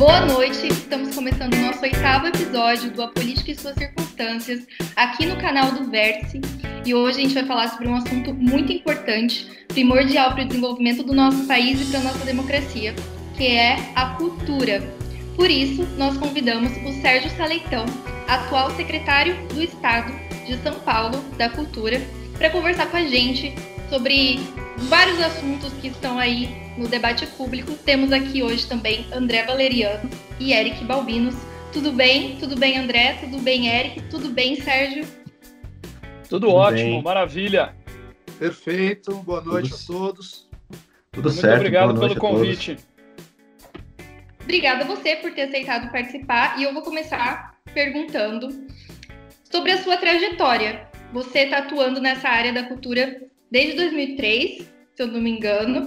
Boa noite, estamos começando o nosso oitavo episódio do A Política e Suas Circunstâncias, aqui no canal do Vértice. E hoje a gente vai falar sobre um assunto muito importante, primordial para o desenvolvimento do nosso país e para a nossa democracia, que é a cultura. Por isso, nós convidamos o Sérgio Saleitão, atual secretário do Estado de São Paulo da Cultura, para conversar com a gente sobre vários assuntos que estão aí no debate público. Temos aqui hoje também André Valeriano e Eric Balbinos. Tudo bem? Tudo bem, André? Tudo bem, Eric? Tudo bem, Sérgio? Tudo, Tudo ótimo, bem. maravilha. Perfeito, boa noite Tudo... a todos. Tudo Muito certo. obrigado pelo convite. Obrigada a você por ter aceitado participar e eu vou começar perguntando sobre a sua trajetória. Você está atuando nessa área da cultura desde 2003, se eu não me engano.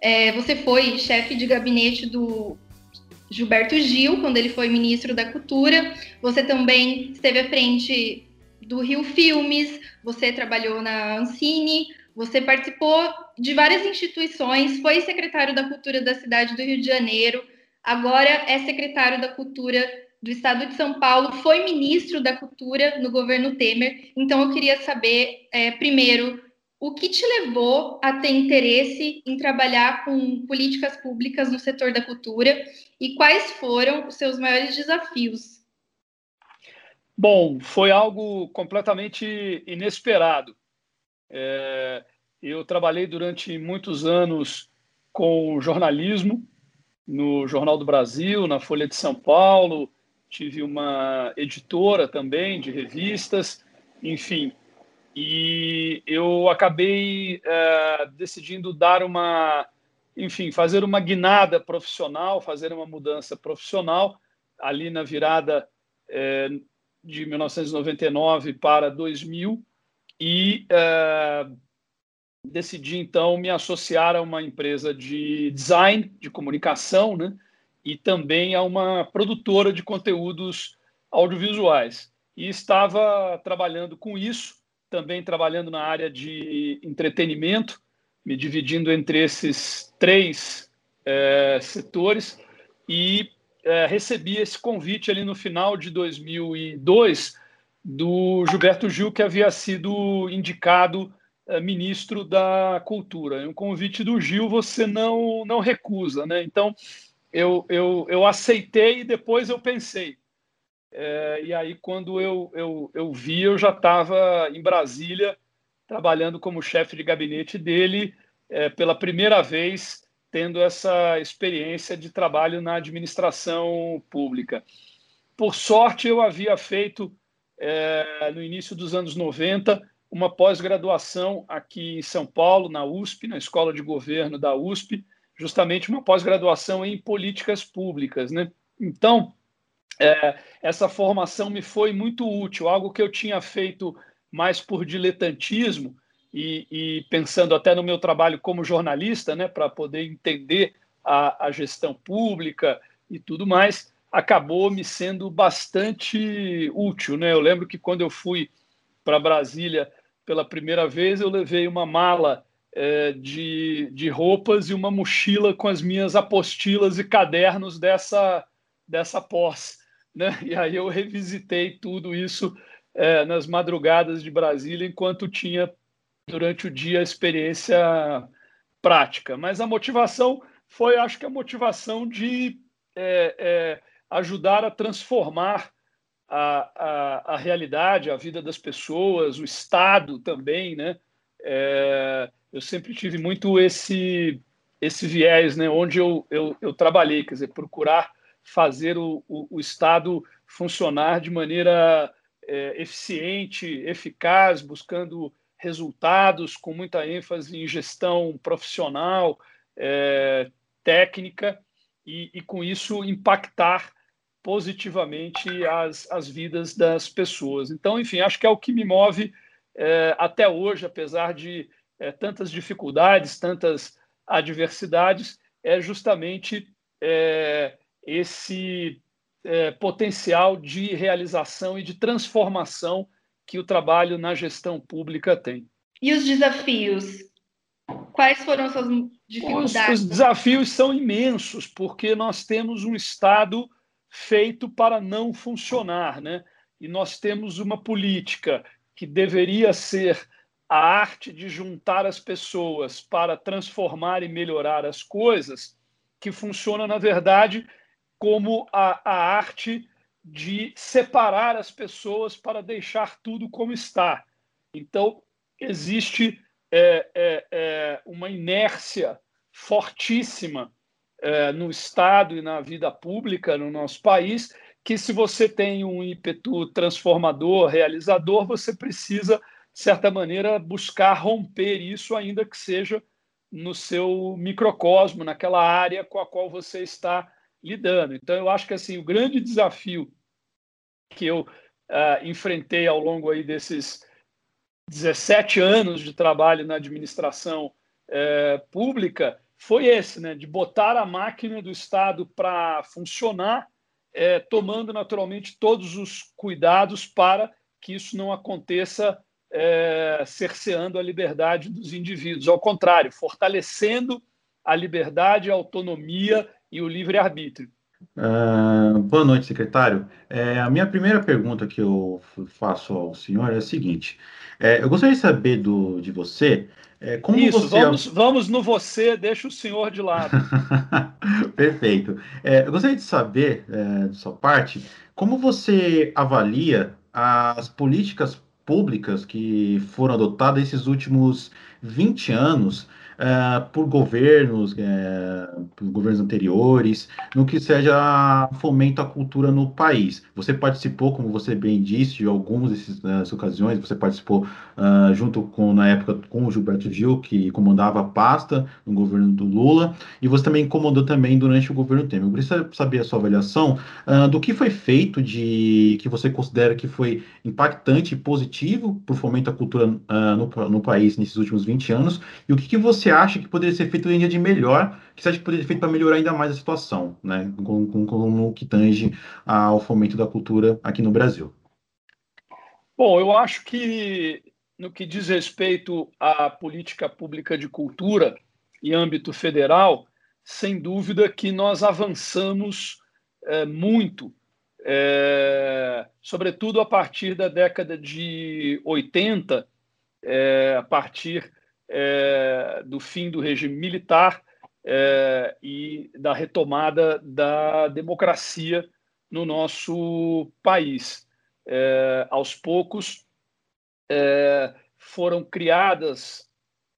É, você foi chefe de gabinete do Gilberto Gil, quando ele foi ministro da Cultura. Você também esteve à frente do Rio Filmes, você trabalhou na Ancine, você participou de várias instituições, foi secretário da Cultura da cidade do Rio de Janeiro, agora é secretário da Cultura do Estado de São Paulo, foi ministro da Cultura no governo Temer. Então, eu queria saber, é, primeiro, o que te levou a ter interesse em trabalhar com políticas públicas no setor da cultura e quais foram os seus maiores desafios? Bom, foi algo completamente inesperado. É, eu trabalhei durante muitos anos com jornalismo no Jornal do Brasil, na Folha de São Paulo, tive uma editora também de revistas, enfim, e eu acabei é, decidindo dar uma, enfim, fazer uma guinada profissional, fazer uma mudança profissional ali na virada é, de 1999 para 2000 e é, decidi então me associar a uma empresa de design, de comunicação, né? E também a uma produtora de conteúdos audiovisuais. E estava trabalhando com isso também trabalhando na área de entretenimento, me dividindo entre esses três é, setores e é, recebi esse convite ali no final de 2002 do Gilberto Gil, que havia sido indicado é, ministro da Cultura. Um convite do Gil você não, não recusa, né? Então eu, eu, eu aceitei e depois eu pensei é, e aí, quando eu, eu, eu vi, eu já estava em Brasília, trabalhando como chefe de gabinete dele, é, pela primeira vez, tendo essa experiência de trabalho na administração pública. Por sorte, eu havia feito, é, no início dos anos 90, uma pós-graduação aqui em São Paulo, na USP, na Escola de Governo da USP, justamente uma pós-graduação em políticas públicas. Né? Então, é, essa formação me foi muito útil, algo que eu tinha feito mais por diletantismo e, e pensando até no meu trabalho como jornalista, né, para poder entender a, a gestão pública e tudo mais, acabou me sendo bastante útil. Né? Eu lembro que quando eu fui para Brasília pela primeira vez, eu levei uma mala é, de, de roupas e uma mochila com as minhas apostilas e cadernos dessa, dessa pós né? E aí eu revisitei tudo isso é, nas madrugadas de Brasília, enquanto tinha durante o dia a experiência prática. Mas a motivação foi, acho que a motivação de é, é, ajudar a transformar a, a, a, realidade, a vida das pessoas, o Estado também, né? É, eu sempre tive muito esse esse viés, né? Onde eu, eu, eu trabalhei, quer dizer, procurar fazer o, o, o Estado funcionar de maneira é, eficiente, eficaz, buscando resultados, com muita ênfase em gestão profissional, é, técnica, e, e, com isso impactar positivamente as, as vidas das pessoas. Então, enfim, acho que é o que me move é, até hoje, apesar de é, tantas dificuldades, tantas adversidades, é justamente é, esse é, potencial de realização e de transformação que o trabalho na gestão pública tem. E os desafios? Quais foram seus dificuldades? Os, os desafios são imensos, porque nós temos um Estado feito para não funcionar, né? E nós temos uma política que deveria ser a arte de juntar as pessoas para transformar e melhorar as coisas, que funciona, na verdade, como a, a arte de separar as pessoas para deixar tudo como está. Então, existe é, é, é, uma inércia fortíssima é, no Estado e na vida pública no nosso país, que se você tem um ímpeto transformador, realizador, você precisa, de certa maneira, buscar romper isso, ainda que seja no seu microcosmo, naquela área com a qual você está lidando. Então, eu acho que assim o grande desafio que eu uh, enfrentei ao longo aí desses 17 anos de trabalho na administração uh, pública foi esse, né, de botar a máquina do Estado para funcionar, uh, tomando naturalmente todos os cuidados para que isso não aconteça é, cerceando a liberdade dos indivíduos. Ao contrário, fortalecendo a liberdade, a autonomia e o livre-arbítrio. Uh, boa noite, secretário. É, a minha primeira pergunta que eu faço ao senhor é a seguinte: é, eu gostaria de saber do, de você é, como Isso, você. Vamos, vamos no você, deixa o senhor de lado. Perfeito. É, eu gostaria de saber, é, de sua parte, como você avalia as políticas públicas que foram adotadas esses últimos 20 anos uh, por governos, uh, por governos anteriores, no que seja fomento à cultura no país. Você participou, como você bem disse, de algumas dessas ocasiões, você participou uh, junto com, na época, com o Gilberto Gil, que comandava a pasta no governo do Lula, e você também comandou também durante o governo Temer. Eu queria saber a sua avaliação do que foi feito de que você considera que foi impactante e positivo para o fomento à cultura no, no país nesses últimos 20 anos, e o que, que você acha que poderia ser feito ainda de melhor, que você acha que poderia ser feito para melhorar ainda mais a situação, né, com, com, com o que tange ao fomento da cultura aqui no Brasil? Bom, eu acho que no que diz respeito à política pública de cultura em âmbito federal, sem dúvida que nós avançamos é, muito, é, sobretudo a partir da década de 80, é, a partir é, do fim do regime militar é, e da retomada da democracia no nosso país. É, aos poucos é, foram criadas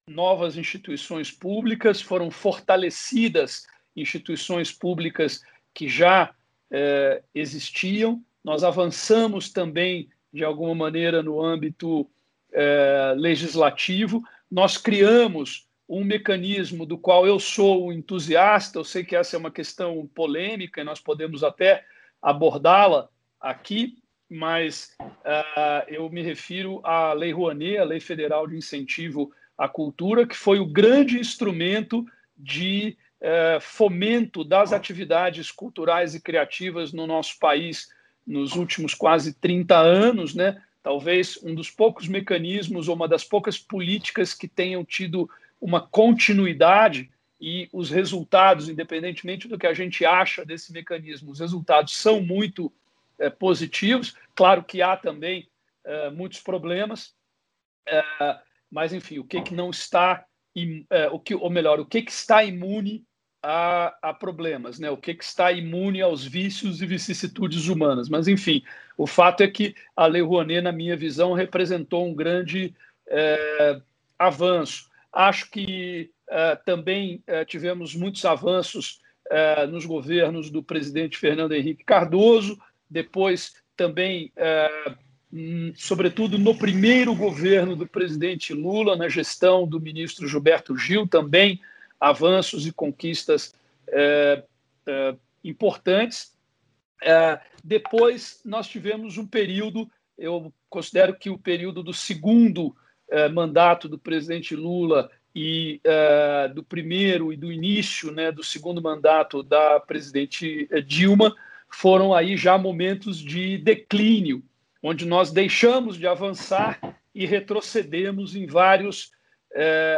novas instituições públicas, foram fortalecidas instituições públicas que já é, existiam. Nós avançamos também, de alguma maneira, no âmbito é, legislativo, nós criamos um mecanismo do qual eu sou entusiasta, eu sei que essa é uma questão polêmica e nós podemos até abordá-la aqui, mas uh, eu me refiro à Lei Rouanet, a Lei Federal de Incentivo à Cultura, que foi o grande instrumento de uh, fomento das atividades culturais e criativas no nosso país nos últimos quase 30 anos, né? Talvez um dos poucos mecanismos ou uma das poucas políticas que tenham tido uma continuidade e os resultados, independentemente do que a gente acha desse mecanismo, os resultados são muito é, positivos. Claro que há também é, muitos problemas, é, mas enfim, o que, que não está, o que, ou melhor, o que, que está imune a, a, problemas, né? O que, que está imune aos vícios e vicissitudes humanas. Mas, enfim, o fato é que a Lei Rouanet, na minha visão, representou um grande é, avanço. Acho que é, também é, tivemos muitos avanços é, nos governos do presidente Fernando Henrique Cardoso, depois também, é, hum, sobretudo no primeiro governo do presidente Lula, na gestão do ministro Gilberto Gil, também avanços e conquistas é, é, importantes. É, depois, nós tivemos um período, eu considero que o período do segundo é, mandato do presidente Lula e é, do primeiro e do início né, do segundo mandato da presidente é, Dilma foram aí já momentos de declínio, onde nós deixamos de avançar e retrocedemos em vários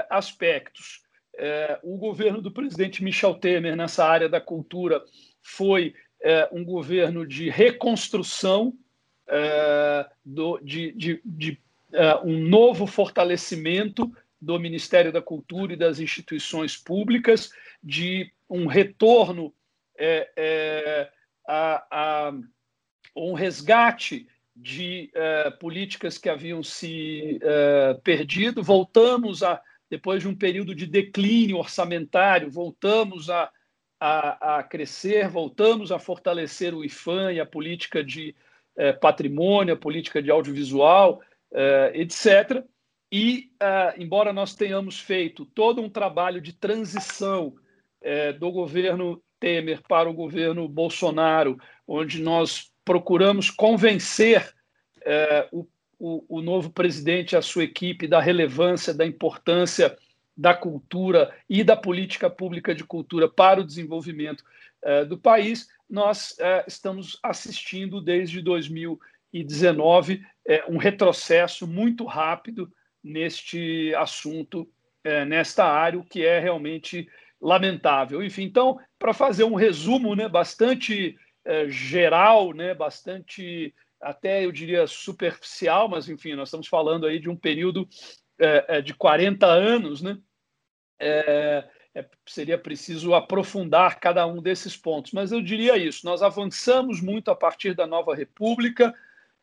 aspectos. É, o governo do presidente Michel Temer nessa área da cultura foi é, um governo de reconstrução, é, do, de, de, de é, um novo fortalecimento do Ministério da Cultura e das instituições públicas, de um retorno é, é, a, a, um resgate de políticas que haviam se perdido. Voltamos a, depois de um período de declínio orçamentário, voltamos a, a, a crescer, voltamos a fortalecer o IFAM e a política de é, patrimônio, a política de audiovisual, é, etc. E, embora nós tenhamos feito todo um trabalho de transição do governo Temer para o governo Bolsonaro, onde nós procuramos convencer é, o, o, o, novo presidente e a sua equipe da relevância, da importância da cultura e da política pública de cultura para o desenvolvimento é, do país, nós é, estamos assistindo desde 2019 é, um retrocesso muito rápido neste assunto, nesta área, o que é realmente lamentável. Enfim, então, para fazer um resumo né, bastante geral, né, bastante até eu diria superficial, mas enfim, nós estamos falando aí de um período é, é de 40 anos, né? É, é, seria preciso aprofundar cada um desses pontos, mas eu diria isso: nós avançamos muito a partir da nova República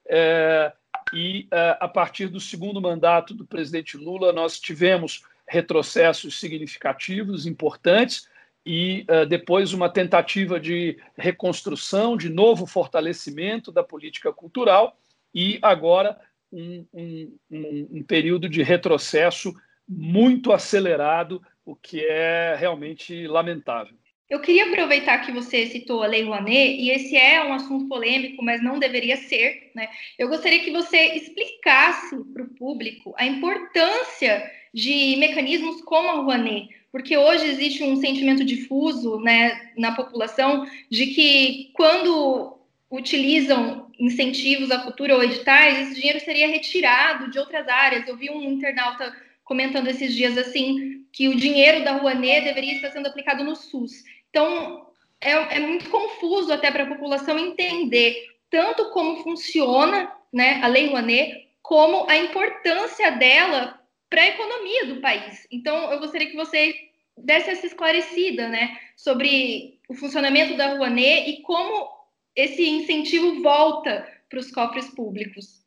é, e é, a partir do segundo mandato do presidente Lula nós tivemos retrocessos significativos, importantes, e uh, depois uma tentativa de reconstrução, de novo fortalecimento da política cultural, e agora um, um, um, um período de retrocesso muito acelerado, o que é realmente lamentável. Eu queria aproveitar que você citou a Lei Rouanet, e esse é um assunto polêmico, mas não deveria ser. Né? Eu gostaria que você explicasse para o público a importância de mecanismos como a Rouanet, porque hoje existe um sentimento difuso né, na população de que quando utilizam incentivos à cultura ou editais, esse dinheiro seria retirado de outras áreas. Eu vi um internauta comentando esses dias assim que o dinheiro da Rouanet deveria estar sendo aplicado no SUS. Então, é, é muito confuso até para a população entender tanto como funciona né, a Lei Rouanet, como a importância dela para a economia do país. Então, eu gostaria que você desse essa esclarecida né, sobre o funcionamento da Rouanet e como esse incentivo volta para os cofres públicos.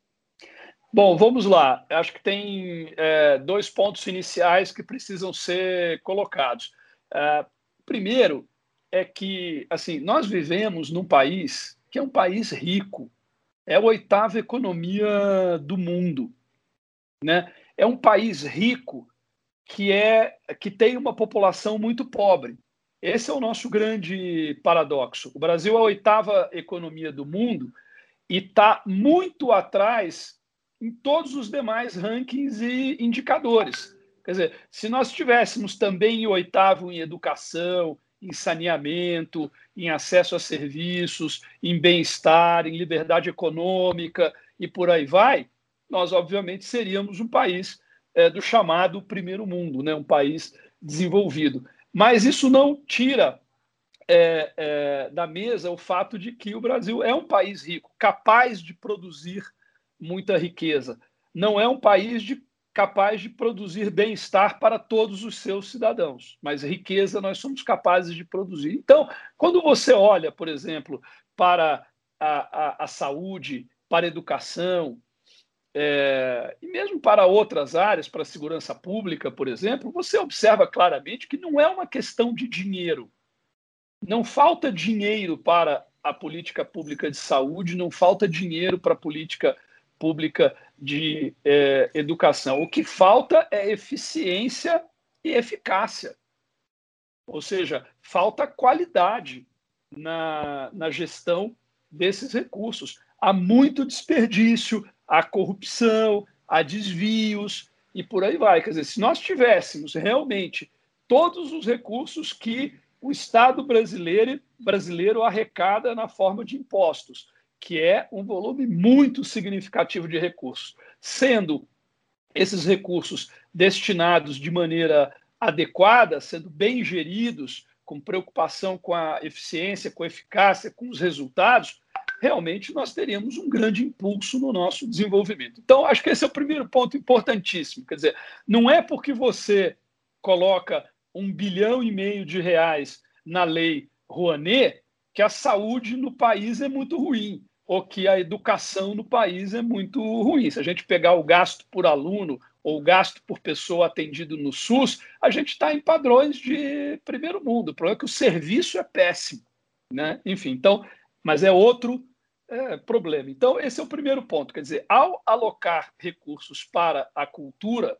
Bom, vamos lá. Acho que tem é, dois pontos iniciais que precisam ser colocados. É, primeiro, é que assim nós vivemos num país que é um país rico, é a oitava economia do mundo, né? É um país rico que é que tem uma população muito pobre. Esse é o nosso grande paradoxo. O Brasil é a oitava economia do mundo e está muito atrás em todos os demais rankings e indicadores. Quer dizer, se nós estivéssemos também em oitavo em educação, em saneamento, em acesso a serviços, em bem-estar, em liberdade econômica e por aí vai, nós obviamente seríamos um país é, do chamado primeiro mundo, né? um país desenvolvido. Mas isso não tira é, é, da mesa o fato de que o Brasil é um país rico, capaz de produzir muita riqueza. Não é um país de capaz de produzir bem-estar para todos os seus cidadãos, mas riqueza nós somos capazes de produzir. Então, quando você olha, por exemplo, para a, a, a saúde, para a educação, é, e mesmo para outras áreas, para a segurança pública, por exemplo, você observa claramente que não é uma questão de dinheiro. Não falta dinheiro para a política pública de saúde, não falta dinheiro para a política pública de é, educação. O que falta é eficiência e eficácia. Ou seja, falta qualidade na, na gestão desses recursos. Há muito desperdício, há corrupção, há desvios e por aí vai. Quer dizer, se nós tivéssemos realmente todos os recursos que o Estado brasileiro, brasileiro arrecada na forma de impostos, que é um volume muito significativo de recursos, sendo esses recursos destinados de maneira adequada, sendo bem geridos, com preocupação com a eficiência, com a eficácia, com os resultados, realmente nós teríamos um grande impulso no nosso desenvolvimento. Então, acho que esse é o primeiro ponto importantíssimo. Quer dizer, não é porque você coloca um bilhão e meio de reais na lei Rouanet que a saúde no país é muito ruim ou que a educação no país é muito ruim. Se a gente pegar o gasto por aluno ou o gasto por pessoa atendido no SUS, a gente está em padrões de primeiro mundo. O problema é que o serviço é péssimo. Né? Enfim, então, mas é outro é, problema. Então, esse é o primeiro ponto. Quer dizer, ao alocar recursos para a cultura,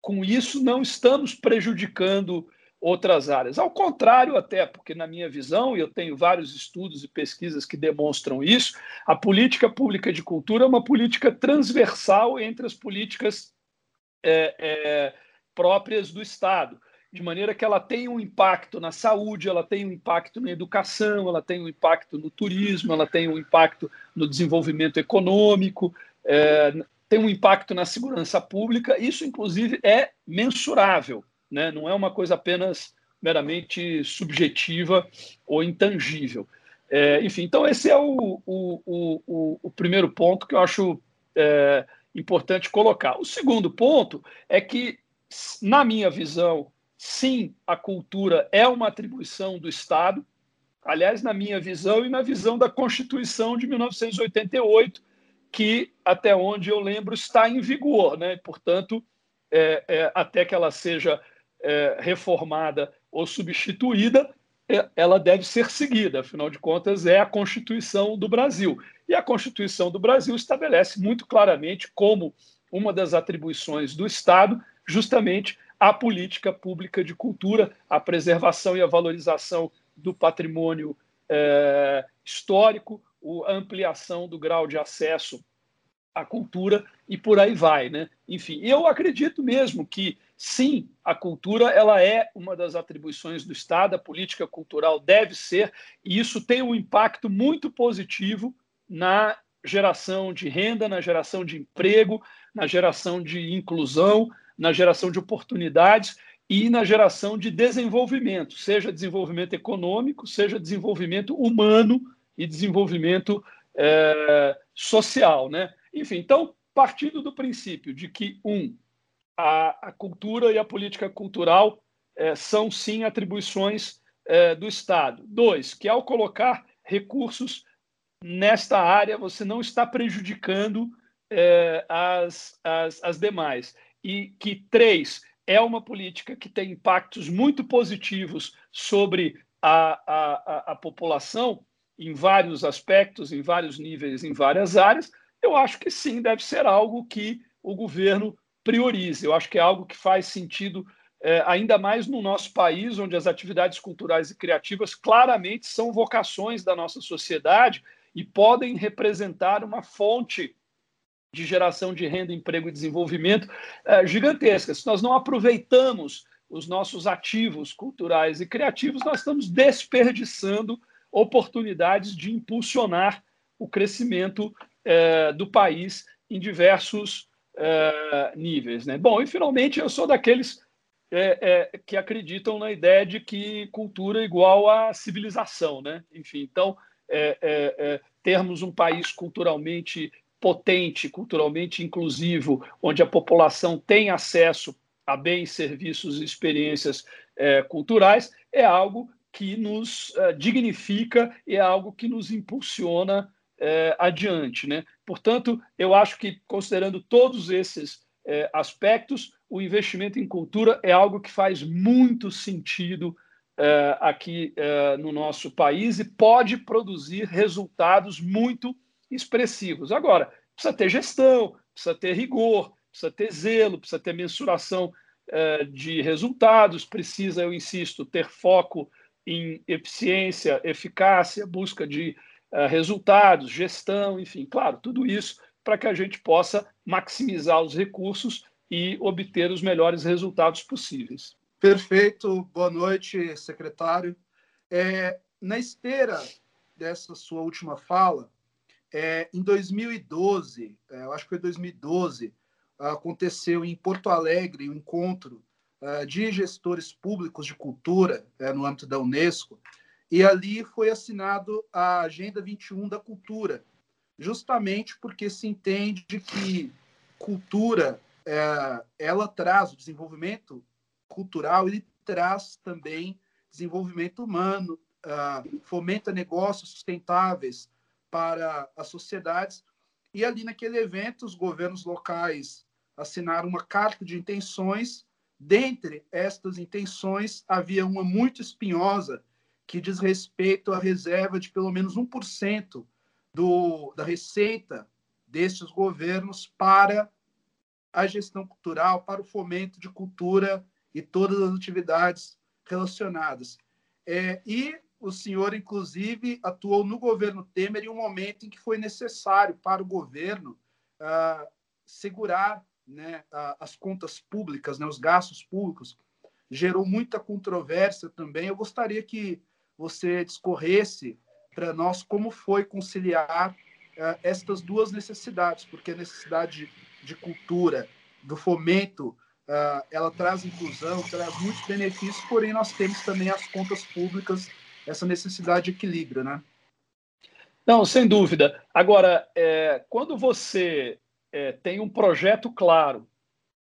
com isso não estamos prejudicando outras áreas. Ao contrário, até porque, na minha visão, e eu tenho vários estudos e pesquisas que demonstram isso, a política pública de cultura é uma política transversal entre as políticas é, é, próprias do Estado de maneira que ela tem um impacto na saúde, ela tem um impacto na educação, ela tem um impacto no turismo, ela tem um impacto no desenvolvimento econômico, é, tem um impacto na segurança pública. Isso, inclusive, é mensurável, né? não é uma coisa apenas meramente subjetiva ou intangível. É, enfim, então esse é o, o, o, o, primeiro ponto que eu acho é, importante colocar. O segundo ponto é que, na minha visão, sim, a cultura é uma atribuição do Estado. Aliás, na minha visão e na visão da Constituição de 1988, que, até onde eu lembro, está em vigor. Né? Portanto, é, é, até que ela seja é, reformada ou substituída, é, ela deve ser seguida. Afinal de contas, é a Constituição do Brasil. E a Constituição do Brasil estabelece muito claramente como uma das atribuições do Estado justamente a política pública de cultura, a preservação e a valorização do patrimônio é, histórico, a ampliação do grau de acesso à cultura e por aí vai, né? Enfim, eu acredito mesmo que sim, a cultura ela é uma das atribuições do Estado, a política cultural deve ser, e isso tem um impacto muito positivo na geração de renda, na geração de emprego, na geração de inclusão, na geração de oportunidades e na geração de desenvolvimento, seja desenvolvimento econômico, seja desenvolvimento humano e desenvolvimento é, social. Né? Enfim, então, partindo do princípio de que, um, a, a cultura e a política cultural é, são, sim, atribuições é, do Estado. Dois, que ao colocar recursos nesta área, você não está prejudicando é, as, as, as demais e que, três, é uma política que tem impactos muito positivos sobre a, a, a, população em vários aspectos, em vários níveis, em várias áreas, eu acho que sim, deve ser algo que o governo priorize. Eu acho que é algo que faz sentido, é, ainda mais no nosso país, onde as atividades culturais e criativas claramente são vocações da nossa sociedade e podem representar uma fonte de geração de renda, emprego e desenvolvimento é, gigantesca. Se nós não aproveitamos os nossos ativos culturais e criativos, nós estamos desperdiçando oportunidades de impulsionar o crescimento é, do país em diversos é, níveis. Né? Bom, e finalmente eu sou daqueles é, é, que acreditam na ideia de que cultura é igual a civilização. Né? Enfim, então, é, termos um país culturalmente potente, culturalmente inclusivo, onde a população tem acesso a bens, serviços e experiências é, culturais, é algo que nos é, dignifica e é algo que nos impulsiona é, adiante. Né? Portanto, eu acho que, considerando todos esses é, aspectos, o investimento em cultura é algo que faz muito sentido é, aqui é, no nosso país e pode produzir resultados muito expressivos. Agora, precisa ter gestão, precisa ter rigor, precisa ter zelo, precisa ter mensuração eh, de resultados, precisa, eu insisto, ter foco em eficiência, eficácia, busca de eh, resultados, gestão, enfim, claro, tudo isso para que a gente possa maximizar os recursos e obter os melhores resultados possíveis. Perfeito, boa noite, secretário. É, na esteira dessa sua última fala, é, em 2012, é, eu acho que foi 2012, aconteceu em Porto Alegre um encontro uh, de gestores públicos de cultura uh, no âmbito da Unesco, e ali foi assinado a Agenda 21 da Cultura, justamente porque se entende que cultura é, ela traz o desenvolvimento cultural, ele traz também desenvolvimento humano, fomenta negócios sustentáveis para as sociedades. E ali naquele evento, os governos locais assinaram uma carta de intenções. Dentre estas intenções, havia uma muito espinhosa, que diz respeito à reserva de pelo menos 1% do, da receita destes governos para a gestão cultural, para o fomento de cultura e todas as atividades relacionadas. É, e o senhor, inclusive, atuou no governo Temer em um momento em que foi necessário para o governo ah, segurar né, as contas públicas, né, os gastos públicos. Gerou muita controvérsia também. Eu gostaria que você discorresse para nós como foi conciliar ah, estas duas necessidades, porque a necessidade de cultura, do fomento, uh, ela traz inclusão, traz muitos benefícios, porém nós temos também as contas públicas, essa necessidade de equilíbrio, né? Não, sem dúvida. Agora, é, quando você é, tem um projeto claro,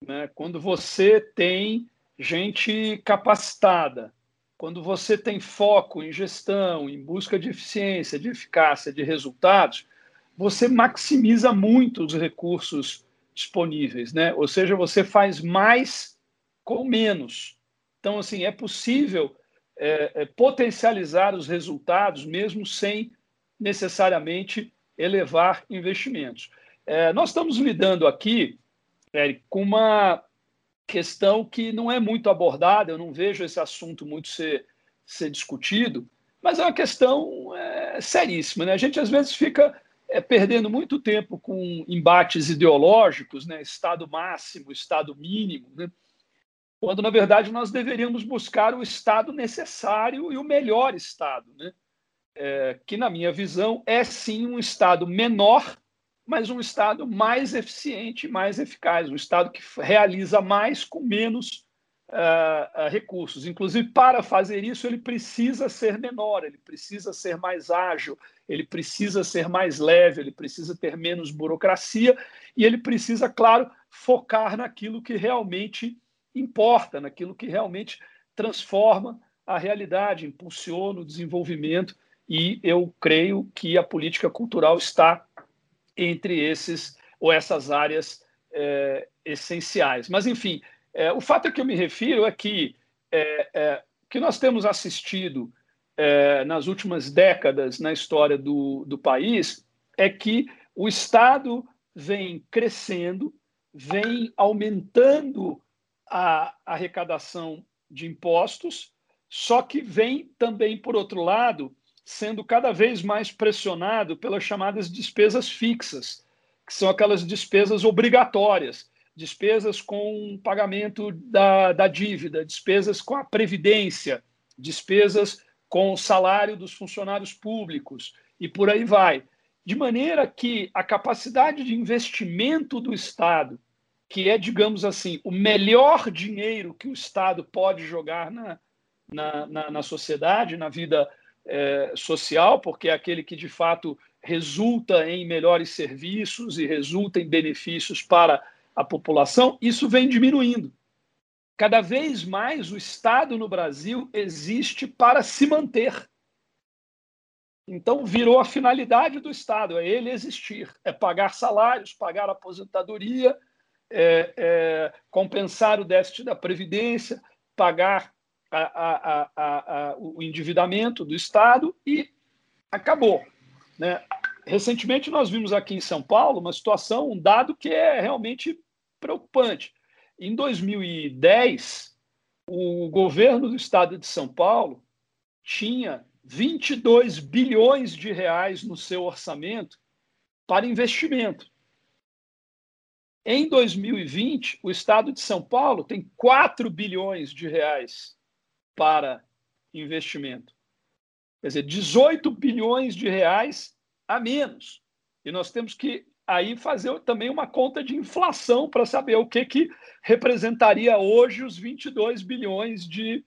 né, quando você tem gente capacitada, quando você tem foco em gestão, em busca de eficiência, de eficácia, de resultados, você maximiza muito os recursos disponíveis, né? Ou seja, você faz mais com menos. Então, assim, é possível é, é, potencializar os resultados mesmo sem necessariamente elevar investimentos. É, nós estamos lidando aqui, Eric, com uma questão que não é muito abordada, eu não vejo esse assunto muito ser, ser discutido, mas é uma questão é, seríssima. Né? A gente às vezes fica é, perdendo muito tempo com embates ideológicos, né? Estado máximo, Estado mínimo, né? Quando na verdade nós deveríamos buscar o Estado necessário e o melhor Estado, né? É, que na minha visão é sim um Estado menor, mas um Estado mais eficiente, mais eficaz, um Estado que realiza mais com menos uh, recursos. Inclusive, para fazer isso, ele precisa ser menor, ele precisa ser mais ágil, ele precisa ser mais leve, ele precisa ter menos burocracia e ele precisa, claro, focar naquilo que realmente importa, naquilo que realmente transforma a realidade, impulsiona o desenvolvimento e eu creio que a política cultural está entre esses ou essas áreas é, essenciais. Mas, enfim, é, o fato a que eu me refiro é que é, é, que nós temos assistido é, nas últimas décadas na história do, do país é que o Estado vem crescendo, vem aumentando a arrecadação de impostos, só que vem também, por outro lado, sendo cada vez mais pressionado pelas chamadas despesas fixas, que são aquelas despesas obrigatórias despesas com pagamento da, da dívida, despesas com a previdência, despesas com o salário dos funcionários públicos e por aí vai. De maneira que a capacidade de investimento do Estado, que é, digamos assim, o melhor dinheiro que o Estado pode jogar na, na, na, na sociedade, na vida é, social, porque é aquele que de fato resulta em melhores serviços e resulta em benefícios para a população, isso vem diminuindo. Cada vez mais o Estado no Brasil existe para se manter. Então virou a finalidade do Estado, é ele existir, é pagar salários, pagar aposentadoria, é, é, compensar o déficit da Previdência, pagar a, a, a, o endividamento do Estado e acabou. Né? Recentemente, nós vimos aqui em São Paulo uma situação, um dado que é realmente preocupante. Em 2010, o governo do estado de São Paulo tinha 22 bilhões de reais no seu orçamento para investimento. Em 2020, o estado de São Paulo tem 4 bilhões de reais para investimento. Quer dizer, 18 bilhões de reais a menos. E nós temos que aí fazer também uma conta de inflação para saber o que, que representaria hoje os 22 bilhões de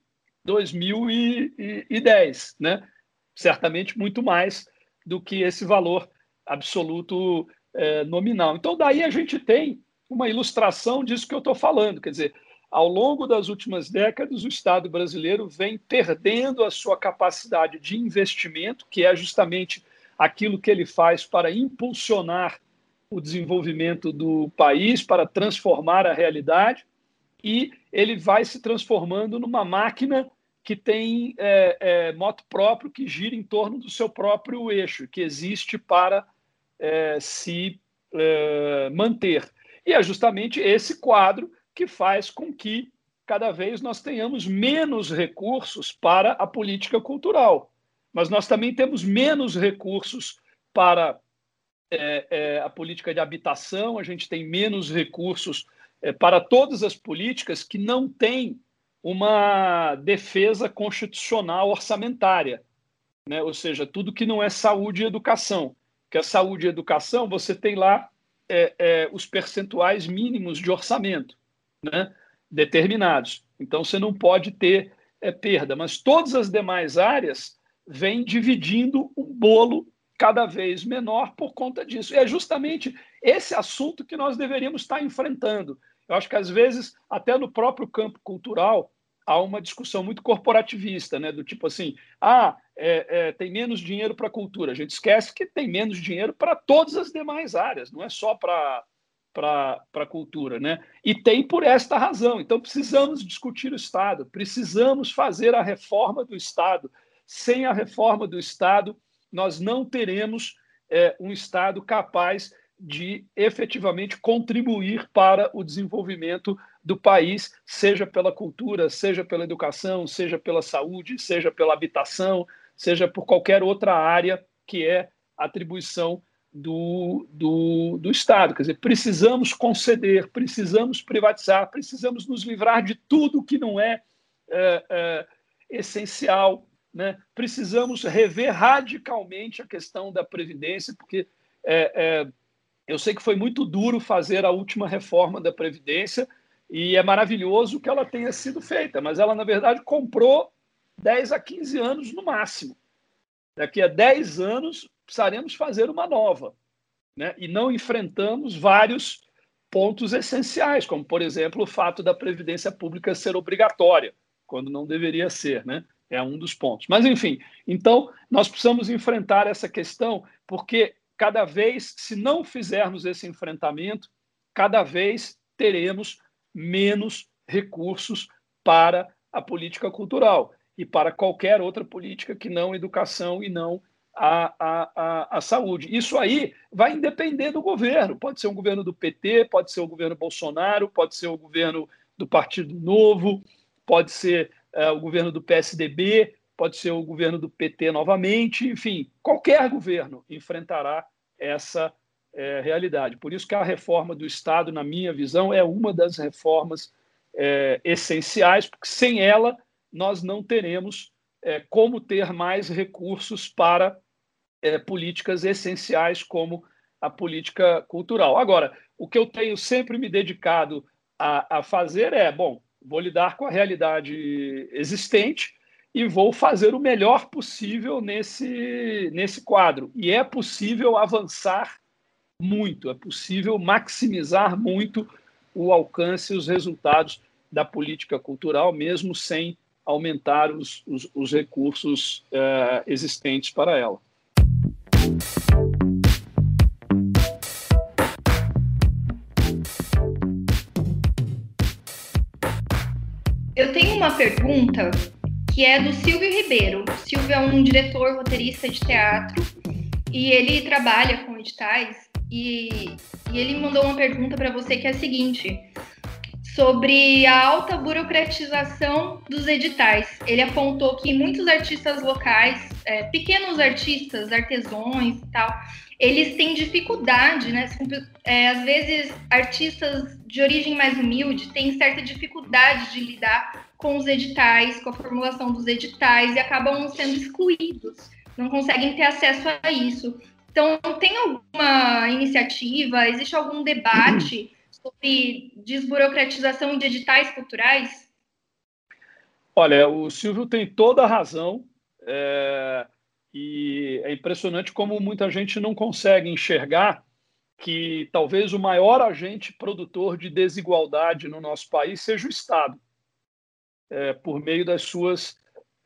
2010, né? Certamente muito mais do que esse valor absoluto é, nominal. Então, daí a gente tem uma ilustração disso que eu estou falando. Quer dizer, ao longo das últimas décadas, o Estado brasileiro vem perdendo a sua capacidade de investimento, que é justamente aquilo que ele faz para impulsionar o desenvolvimento do país, para transformar a realidade, e ele vai se transformando numa máquina que tem é, é, moto próprio, que gira em torno do seu próprio eixo, que existe para é, se é, manter. E é justamente esse quadro que faz com que cada vez nós tenhamos menos recursos para a política cultural. Mas nós também temos menos recursos para é, é, a política de habitação, a gente tem menos recursos é, para todas as políticas que não têm uma defesa constitucional orçamentária, né? ou seja, tudo que não é saúde e educação. Que a saúde e educação, você tem lá é, é, os percentuais mínimos de orçamento né, determinados. Então, você não pode ter é, perda, mas todas as demais áreas vêm dividindo um bolo cada vez menor por conta disso. E é justamente esse assunto que nós deveríamos estar enfrentando. Eu acho que, às vezes, até no próprio campo cultural, há uma discussão muito corporativista, né? do tipo assim, ah, é, é, tem menos dinheiro para a cultura. A gente esquece que tem menos dinheiro para todas as demais áreas, não é só para para a cultura, né? E tem por esta razão. Então precisamos discutir o Estado, precisamos fazer a reforma do Estado. Sem a reforma do Estado, nós não teremos é, um Estado capaz de efetivamente contribuir para o desenvolvimento do país, seja pela cultura, seja pela educação, seja pela saúde, seja pela habitação, seja por qualquer outra área que é atribuição do, do, do Estado. Quer dizer, precisamos conceder, precisamos privatizar, precisamos nos livrar de tudo que não é, é, é essencial. Né? Precisamos rever radicalmente a questão da Previdência, porque é, é, eu sei que foi muito duro fazer a última reforma da Previdência e é maravilhoso que ela tenha sido feita, mas ela, na verdade, comprou 10 a 15 anos no máximo. Daqui a 10 anos precisaremos fazer uma nova. Né? E não enfrentamos vários pontos essenciais, como, por exemplo, o fato da Previdência Pública ser obrigatória, quando não deveria ser. Né? É um dos pontos. Mas, enfim, então nós precisamos enfrentar essa questão, porque cada vez, se não fizermos esse enfrentamento, cada vez teremos menos recursos para a política cultural e para qualquer outra política que não educação e não a, a, a, a, saúde. Isso aí vai depender do governo. Pode ser um governo do PT, pode ser o governo Bolsonaro, pode ser o governo do Partido Novo, pode ser uh, o governo do PSDB, pode ser o governo do PT novamente, enfim, qualquer governo enfrentará essa é, realidade. Por isso que a reforma do Estado, na minha visão, é uma das reformas é, essenciais, porque sem ela nós não teremos é, como ter mais recursos para é, políticas essenciais como a política cultural. Agora, o que eu tenho sempre me dedicado a, a fazer é, bom, vou lidar com a realidade existente e vou fazer o melhor possível nesse, nesse quadro. E é possível avançar muito, é possível maximizar muito o alcance e os resultados da política cultural, mesmo sem aumentar os, os, os recursos uh, existentes para ela. Eu tenho uma pergunta que é do Silvio Ribeiro. O Silvio é um diretor roteirista de teatro e ele trabalha com editais e, e ele mandou uma pergunta para você que é a seguinte: sobre a alta burocratização dos editais. Ele apontou que muitos artistas locais, é, pequenos artistas, artesões e tal, eles têm dificuldade, né? É, às vezes, artistas de origem mais humilde têm certa dificuldade de lidar com os editais, com a formulação dos editais e acabam sendo excluídos, não conseguem ter acesso a isso. Então, tem alguma iniciativa, existe algum debate sobre desburocratização de editais culturais? Olha, o Silvio tem toda a razão. É, e é impressionante como muita gente não consegue enxergar que talvez o maior agente produtor de desigualdade no nosso país seja o Estado, é, por meio das suas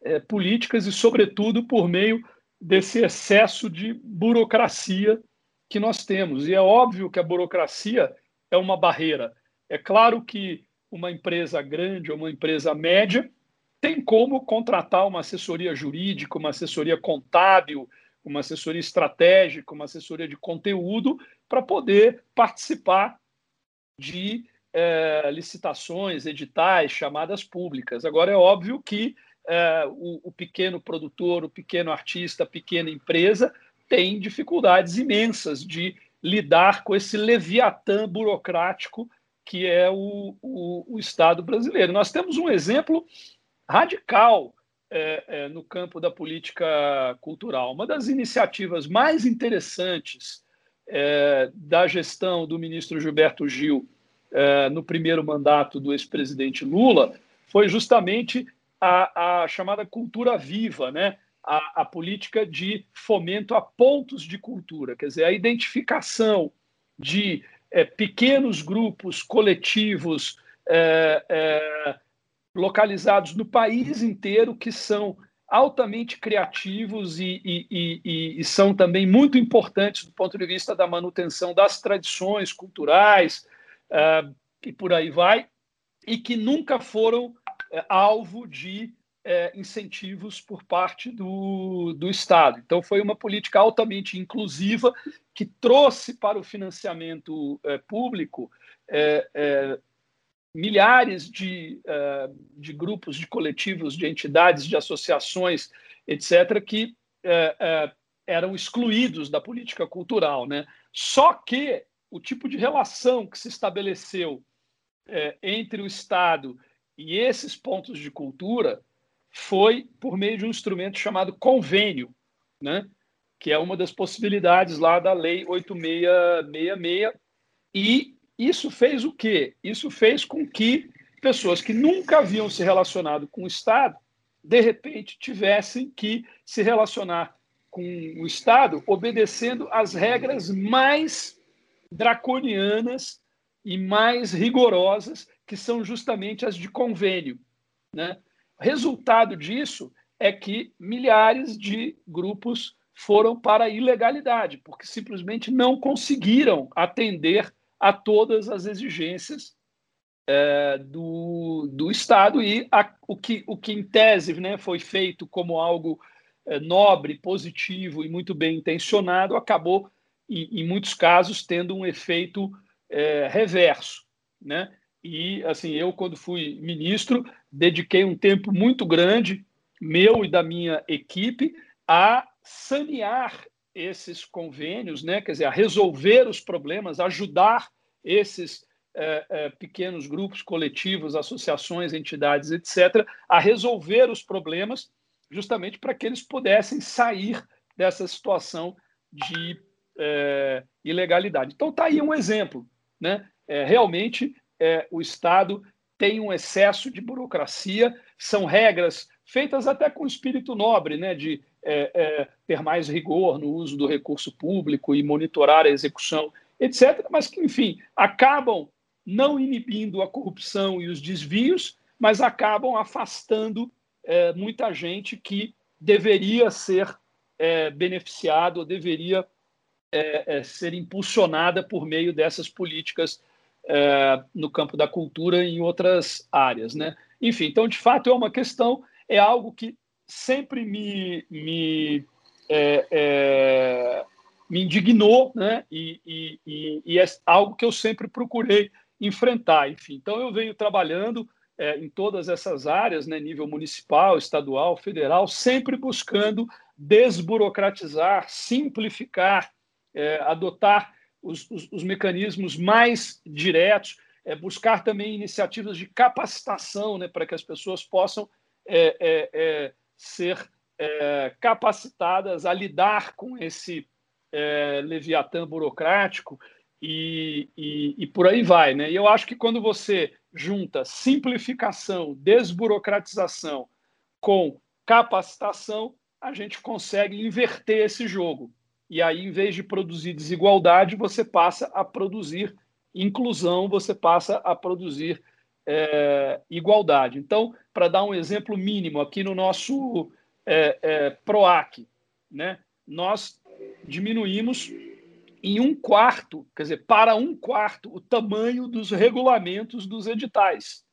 é, políticas e, sobretudo, por meio desse excesso de burocracia que nós temos. E é óbvio que a burocracia é uma barreira. É claro que uma empresa grande ou uma empresa média tem como contratar uma assessoria jurídica, uma assessoria contábil, uma assessoria estratégica, uma assessoria de conteúdo para poder participar de é, licitações, editais, chamadas públicas. Agora, é óbvio que é, o, o pequeno produtor, o pequeno artista, a pequena empresa tem dificuldades imensas de lidar com esse leviatã burocrático que é o, o, o Estado brasileiro. Nós temos um exemplo radical é, é, no campo da política cultural. Uma das iniciativas mais interessantes é, da gestão do ministro Gilberto Gil é, no primeiro mandato do ex-presidente Lula foi justamente a, a, chamada cultura viva, né? A, a, política de fomento a pontos de cultura, quer dizer, a identificação de é, pequenos grupos coletivos é, localizados no país inteiro que são altamente criativos e, e, e, e, são também muito importantes do ponto de vista da manutenção das tradições culturais uh, e por aí vai, e que nunca foram uh, alvo de uh, incentivos por parte do, do Estado. Então, foi uma política altamente inclusiva que trouxe para o financiamento público milhares de, uh, de grupos, de coletivos, de entidades, de associações, etc., que uh, eram excluídos da política cultural. Né? Só que o tipo de relação que se estabeleceu entre o Estado e esses pontos de cultura foi por meio de um instrumento chamado convênio, né? que é uma das possibilidades lá da Lei 8666, e isso fez o quê? Isso fez com que pessoas que nunca haviam se relacionado com o Estado, de repente, tivessem que se relacionar com o Estado obedecendo às regras mais draconianas e mais rigorosas, que são justamente as de convênio. Né? Resultado disso é que milhares de grupos foram para a ilegalidade, porque simplesmente não conseguiram atender a todas as exigências é, do, do Estado e a, o, que, o que, em tese, né, foi feito como algo é, nobre, positivo e muito bem intencionado, acabou, em, em muitos casos, tendo um efeito é, reverso. Né? E, assim, eu, quando fui ministro, dediquei um tempo muito grande, meu e da minha equipe, a sanear esses convênios, né? quer dizer, a resolver os problemas, ajudar esses é, é, pequenos grupos, coletivos, associações, entidades, etc., a resolver os problemas, justamente para que eles pudessem sair dessa situação de é, ilegalidade. Então, está aí um exemplo. Né? É, realmente, é, o Estado tem um excesso de burocracia, são regras feitas até com espírito nobre, né? de é, é, ter mais rigor no uso do recurso público e monitorar a execução, etc., mas que, enfim, acabam não inibindo a corrupção e os desvios, mas acabam afastando é, muita gente que deveria ser é, beneficiada ou deveria é, é, ser impulsionada por meio dessas políticas no campo da cultura e em outras áreas. Né? Enfim, então, de fato, é uma questão, é algo que sempre me, me, é, é, me indignou, né? E, e, e, é algo que eu sempre procurei enfrentar. Enfim, então eu venho trabalhando é, em todas essas áreas, né? Nível municipal, estadual, federal, sempre buscando desburocratizar, simplificar, é, adotar os, os, os, mecanismos mais diretos, é, buscar também iniciativas de capacitação, né? Para que as pessoas possam é, é, ser é, capacitadas a lidar com esse é, leviatã burocrático e, e, e, por aí vai. Né? E eu acho que quando você junta simplificação, desburocratização com capacitação, a gente consegue inverter esse jogo. E aí, em vez de produzir desigualdade, você passa a produzir inclusão, você passa a produzir é, igualdade. Então, para dar um exemplo mínimo, aqui no nosso é, é, PROAC, né, nós diminuímos em um quarto, quer dizer, para um quarto, o tamanho dos regulamentos dos editais.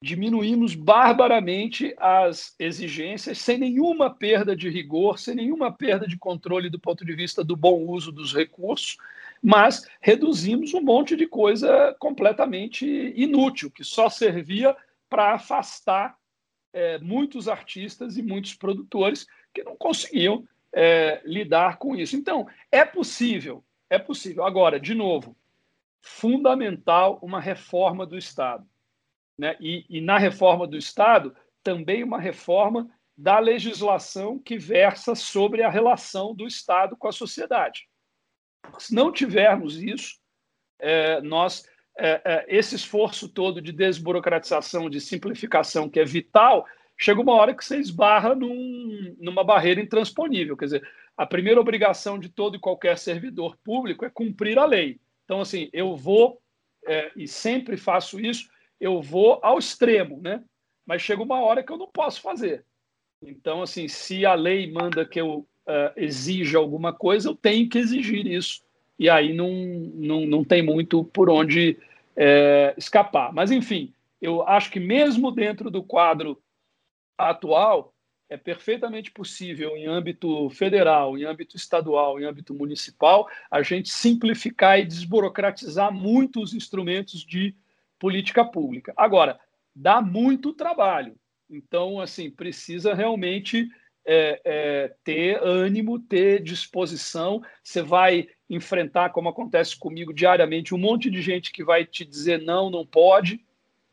Diminuímos barbaramente as exigências, sem nenhuma perda de rigor, sem nenhuma perda de controle do ponto de vista do bom uso dos recursos, mas reduzimos um monte de coisa completamente inútil, que só servia para afastar é, muitos artistas e muitos produtores que não conseguiam é, lidar com isso. Então, é possível, é possível. Agora, de novo, fundamental uma reforma do Estado. Né? E, e na reforma do Estado, também uma reforma da legislação que versa sobre a relação do Estado com a sociedade. Se não tivermos isso, é, nós é, é, esse esforço todo de desburocratização, de simplificação, que é vital, chega uma hora que você esbarra num, numa barreira intransponível. Quer dizer, a primeira obrigação de todo e qualquer servidor público é cumprir a lei. Então, assim, eu vou, é, e sempre faço isso, eu vou ao extremo, né? Mas chega uma hora que eu não posso fazer. Então, assim, se a lei manda que eu uh, exija alguma coisa, eu tenho que exigir isso. E aí não, não, não tem muito por onde é, escapar. Mas, enfim, eu acho que mesmo dentro do quadro atual, é perfeitamente possível, em âmbito federal, em âmbito estadual, em âmbito municipal, a gente simplificar e desburocratizar muito os instrumentos de política pública. Agora, dá muito trabalho. Então, assim, precisa realmente é, é, ter ânimo, ter disposição. Você vai enfrentar, como acontece comigo diariamente, um monte de gente que vai te dizer não, não pode,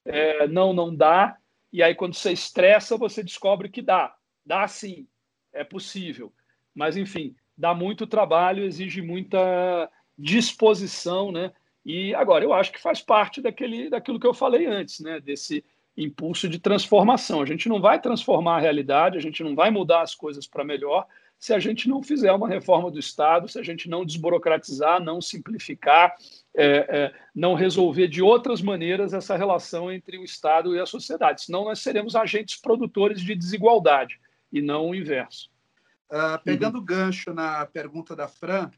é, não, não dá. E aí, quando você estressa, você descobre que dá. Dá sim, é possível. Mas, enfim, dá muito trabalho, exige muita disposição, né? E agora, eu acho que faz parte daquele, daquilo que eu falei antes, né? Desse impulso de transformação. A gente não vai transformar a realidade, a gente não vai mudar as coisas para melhor se a gente não fizer uma reforma do Estado, se a gente não desburocratizar, não simplificar, é, é, não resolver de outras maneiras essa relação entre o Estado e a sociedade. Senão nós seremos agentes produtores de desigualdade e não o inverso. Uh, pegando o uhum. gancho na pergunta da Fran,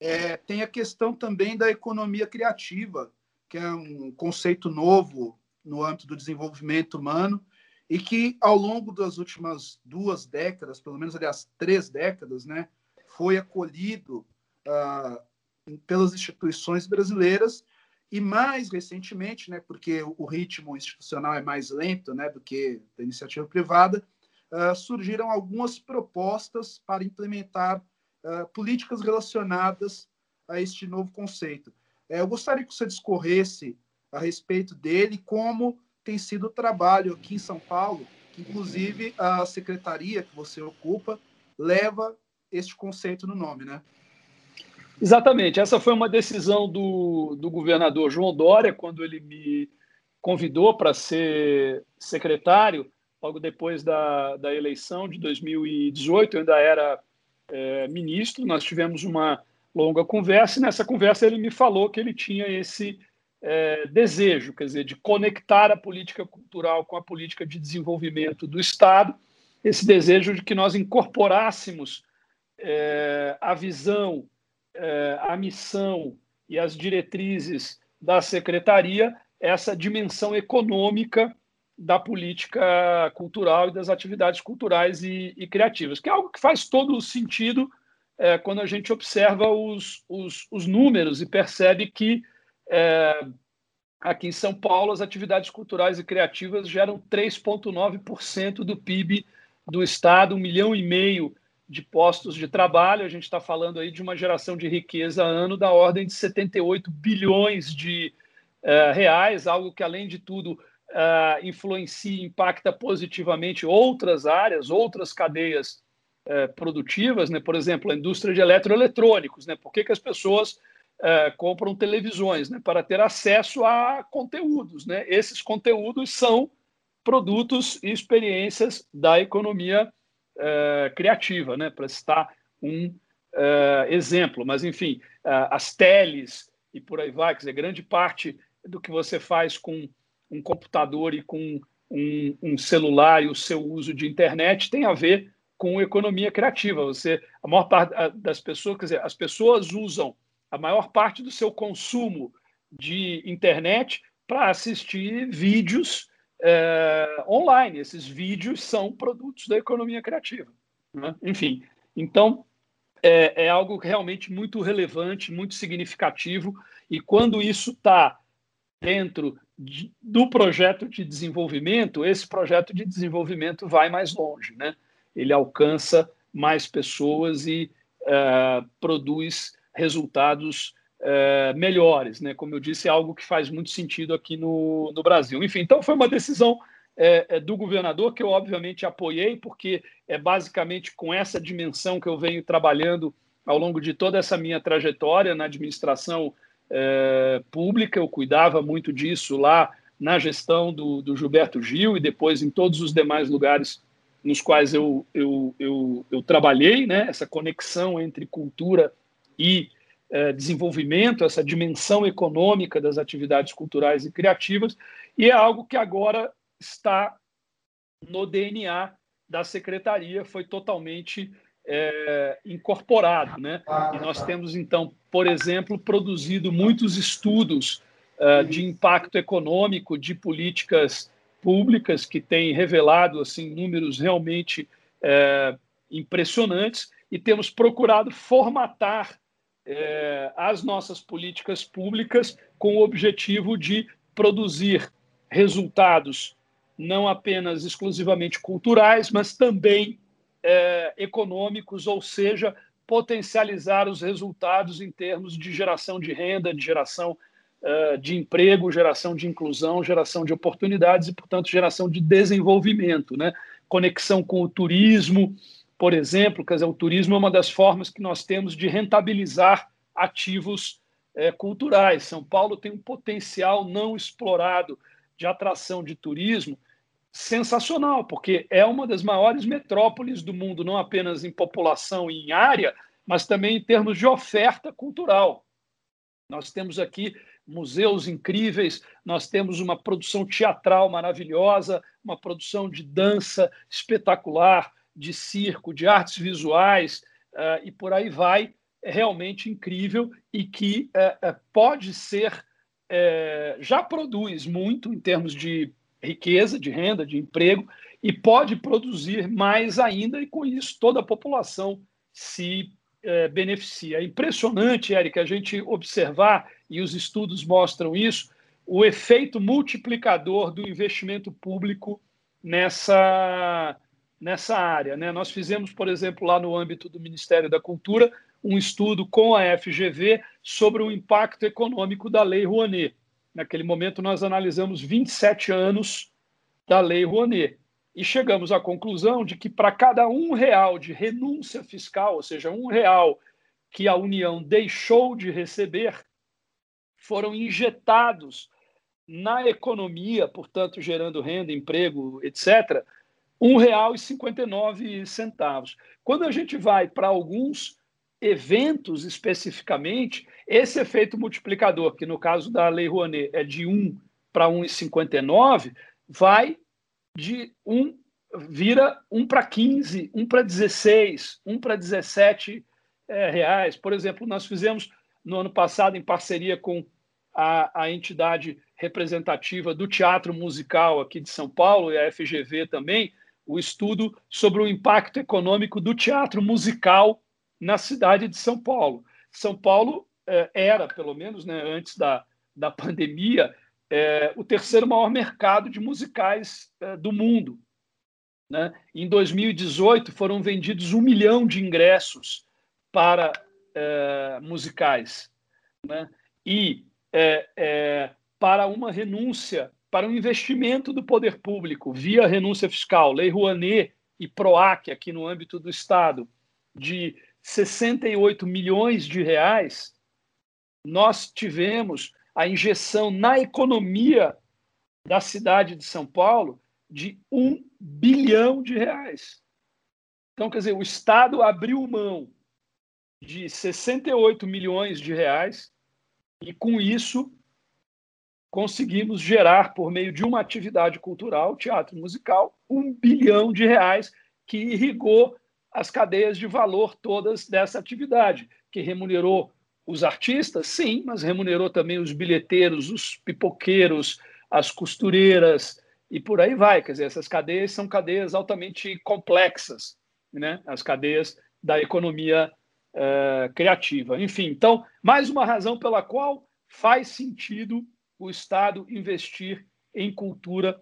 é, tem a questão também da economia criativa, que é um conceito novo no âmbito do desenvolvimento humano e que ao longo das últimas duas décadas, pelo menos aliás três décadas, né, foi acolhido uh, pelas instituições brasileiras e mais recentemente, né, porque o ritmo institucional é mais lento, né, do que da iniciativa privada, uh, surgiram algumas propostas para implementar uh, políticas relacionadas a este novo conceito. É, eu gostaria que você discorresse a respeito dele, como tem sido o trabalho aqui em São Paulo, que inclusive a secretaria que você ocupa leva este conceito no nome, né? Exatamente. Essa foi uma decisão do, do governador João Dória, quando ele me convidou para ser secretário, logo depois da, da eleição de 2018. Eu ainda era é, ministro, nós tivemos uma longa conversa, e nessa conversa ele me falou que ele tinha esse é, desejo, quer dizer, de conectar a política cultural com a política de desenvolvimento do Estado, esse desejo de que nós incorporássemos é, a visão, a missão e as diretrizes da secretaria, essa dimensão econômica da política cultural e das atividades culturais e, e criativas, que é algo que faz todo o sentido é, quando a gente observa os, os, os números e percebe que é, aqui em São Paulo, as atividades culturais e criativas geram 3,9% do PIB do Estado, um milhão e meio de postos de trabalho. A gente está falando aí de uma geração de riqueza ano da ordem de 78 bilhões de uh, reais, algo que, além de tudo, uh, influencia e impacta positivamente outras áreas, outras cadeias é, produtivas, né? por exemplo, a indústria de eletroeletrônicos. Né? Por que, que as pessoas é, compram televisões? Né? Para ter acesso a conteúdos. Né? Esses conteúdos são produtos e experiências da economia é, criativa, né? para citar um exemplo. Mas, enfim, as teles e por aí vai, quer dizer, grande parte do que você faz com um computador e com um, um celular e o seu uso de internet tem a ver com economia criativa. Você, a maior parte das pessoas, quer dizer, as pessoas usam a maior parte do seu consumo de internet para assistir vídeos é, online. Esses vídeos são produtos da economia criativa. Né? Enfim, então é, é, algo realmente muito relevante, muito significativo, e quando isso está dentro de, do projeto de desenvolvimento, esse projeto de desenvolvimento vai mais longe, né? ele alcança mais pessoas e uh, produz resultados uh, melhores. Né? Como eu disse, é algo que faz muito sentido aqui no, no Brasil. Enfim, então foi uma decisão é, do governador que eu obviamente apoiei, porque é basicamente com essa dimensão que eu venho trabalhando ao longo de toda essa minha trajetória na administração é, pública. Eu cuidava muito disso lá na gestão do, do Gilberto Gil e depois em todos os demais lugares nos quais eu, eu, eu, eu trabalhei, né? essa conexão entre cultura e é, desenvolvimento, essa dimensão econômica das atividades culturais e criativas, e é algo que agora está no DNA da secretaria, foi totalmente é, incorporado. Né? E nós temos, então, por exemplo, produzido muitos estudos é, de impacto econômico de políticas públicas que têm revelado assim números realmente é, impressionantes e temos procurado formatar é, as nossas políticas públicas com o objetivo de produzir resultados não apenas exclusivamente culturais, mas também é, econômicos, ou seja, potencializar os resultados em termos de geração de renda, de geração eh, de emprego, geração de inclusão, geração de oportunidades e, portanto, geração de desenvolvimento. Né? Conexão com o turismo, por exemplo, quer dizer, o turismo é uma das formas que nós temos de rentabilizar ativos é, culturais. São Paulo tem um potencial não explorado de atração de turismo sensacional, porque é uma das maiores metrópoles do mundo, não apenas em população e em área, mas também em termos de oferta cultural. Nós temos aqui museus incríveis, nós temos uma produção teatral maravilhosa, uma produção de dança espetacular, de circo, de artes visuais uh, e por aí vai, é realmente incrível e que uh, uh, pode ser, já produz muito em termos de riqueza, de renda, de emprego e pode produzir mais ainda e com isso toda a população se beneficia. É impressionante, Eric, a gente observar e os estudos mostram isso, o efeito multiplicador do investimento público nessa, nessa área. Né? Nós fizemos, por exemplo, lá no âmbito do Ministério da Cultura, um estudo com a FGV sobre o impacto econômico da Lei Rouanet. Naquele momento, nós analisamos 27 anos da Lei Rouanet e chegamos à conclusão de que para cada um real de renúncia fiscal, ou seja, um real que a União deixou de receber, foram injetados na economia, portanto, gerando renda, emprego, etc., R$ 1,59. Quando a gente vai para alguns eventos especificamente, esse efeito multiplicador, que no caso da Lei Rouanet é de 1 para 1,59, vai de 1 vira 1 para 15, 1 para 16, 1 para 17 é, reais. Por exemplo, nós fizemos no ano passado, em parceria com a, a entidade representativa do teatro musical aqui de São Paulo e a FGV também, o estudo sobre o impacto econômico do teatro musical na cidade de São Paulo. São Paulo eh, era, pelo menos né, antes da, da pandemia, eh, o terceiro maior mercado de musicais eh, do mundo. Né? Em 2018, foram vendidos um milhão de ingressos para musicais. Né? E para uma renúncia, para um investimento do poder público via renúncia fiscal, Lei Rouanet e PROAC, aqui no âmbito do Estado, de 68 milhões de reais, nós tivemos a injeção na economia da cidade de São Paulo de um bilhão de reais. Então, quer dizer, o Estado abriu mão de 68 milhões de reais e, com isso, conseguimos gerar, por meio de uma atividade cultural, teatro musical, um bilhão de reais que irrigou as cadeias de valor todas dessa atividade, que remunerou os artistas, sim, mas remunerou também os bilheteiros, os pipoqueiros, as costureiras e por aí vai. Quer dizer, essas cadeias são cadeias altamente complexas, né? as cadeias da economia uh, criativa. Enfim, então, mais uma razão pela qual faz sentido o Estado investir em cultura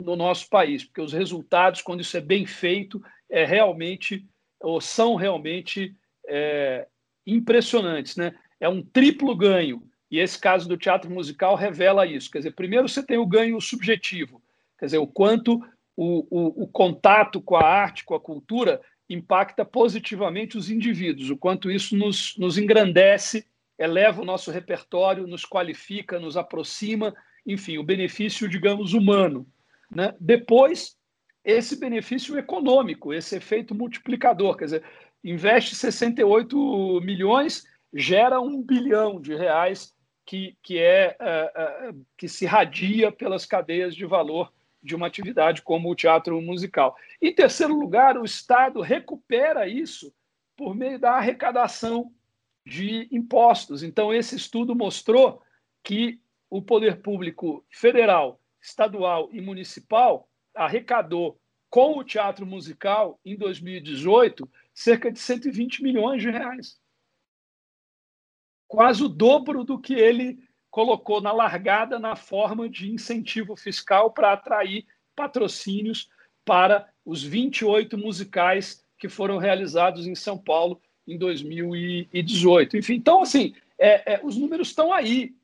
no nosso país, porque os resultados, quando isso é bem feito, é realmente ou são realmente é, impressionantes, né? É um triplo ganho e esse caso do teatro musical revela isso. Quer dizer, primeiro você tem o ganho subjetivo, quer dizer, o quanto o, o, o contato com a arte, com a cultura impacta positivamente os indivíduos, o quanto isso nos, nos engrandece, eleva o nosso repertório, nos qualifica, nos aproxima, enfim, o benefício, digamos, humano. Né? Depois, esse benefício econômico, esse efeito multiplicador, quer dizer, investe 68 milhões, gera um bilhão de reais que, que, é, uh, uh, que se radia pelas cadeias de valor de uma atividade como o teatro musical. Em terceiro lugar, o Estado recupera isso por meio da arrecadação de impostos. Então, esse estudo mostrou que o poder público federal, estadual e municipal arrecadou com o teatro musical em 2018 cerca de 120 milhões de reais. Quase o dobro do que ele colocou na largada na forma de incentivo fiscal para atrair patrocínios para os 28 musicais que foram realizados em São Paulo em 2018. Enfim, então, assim, é, é, os números estão aí.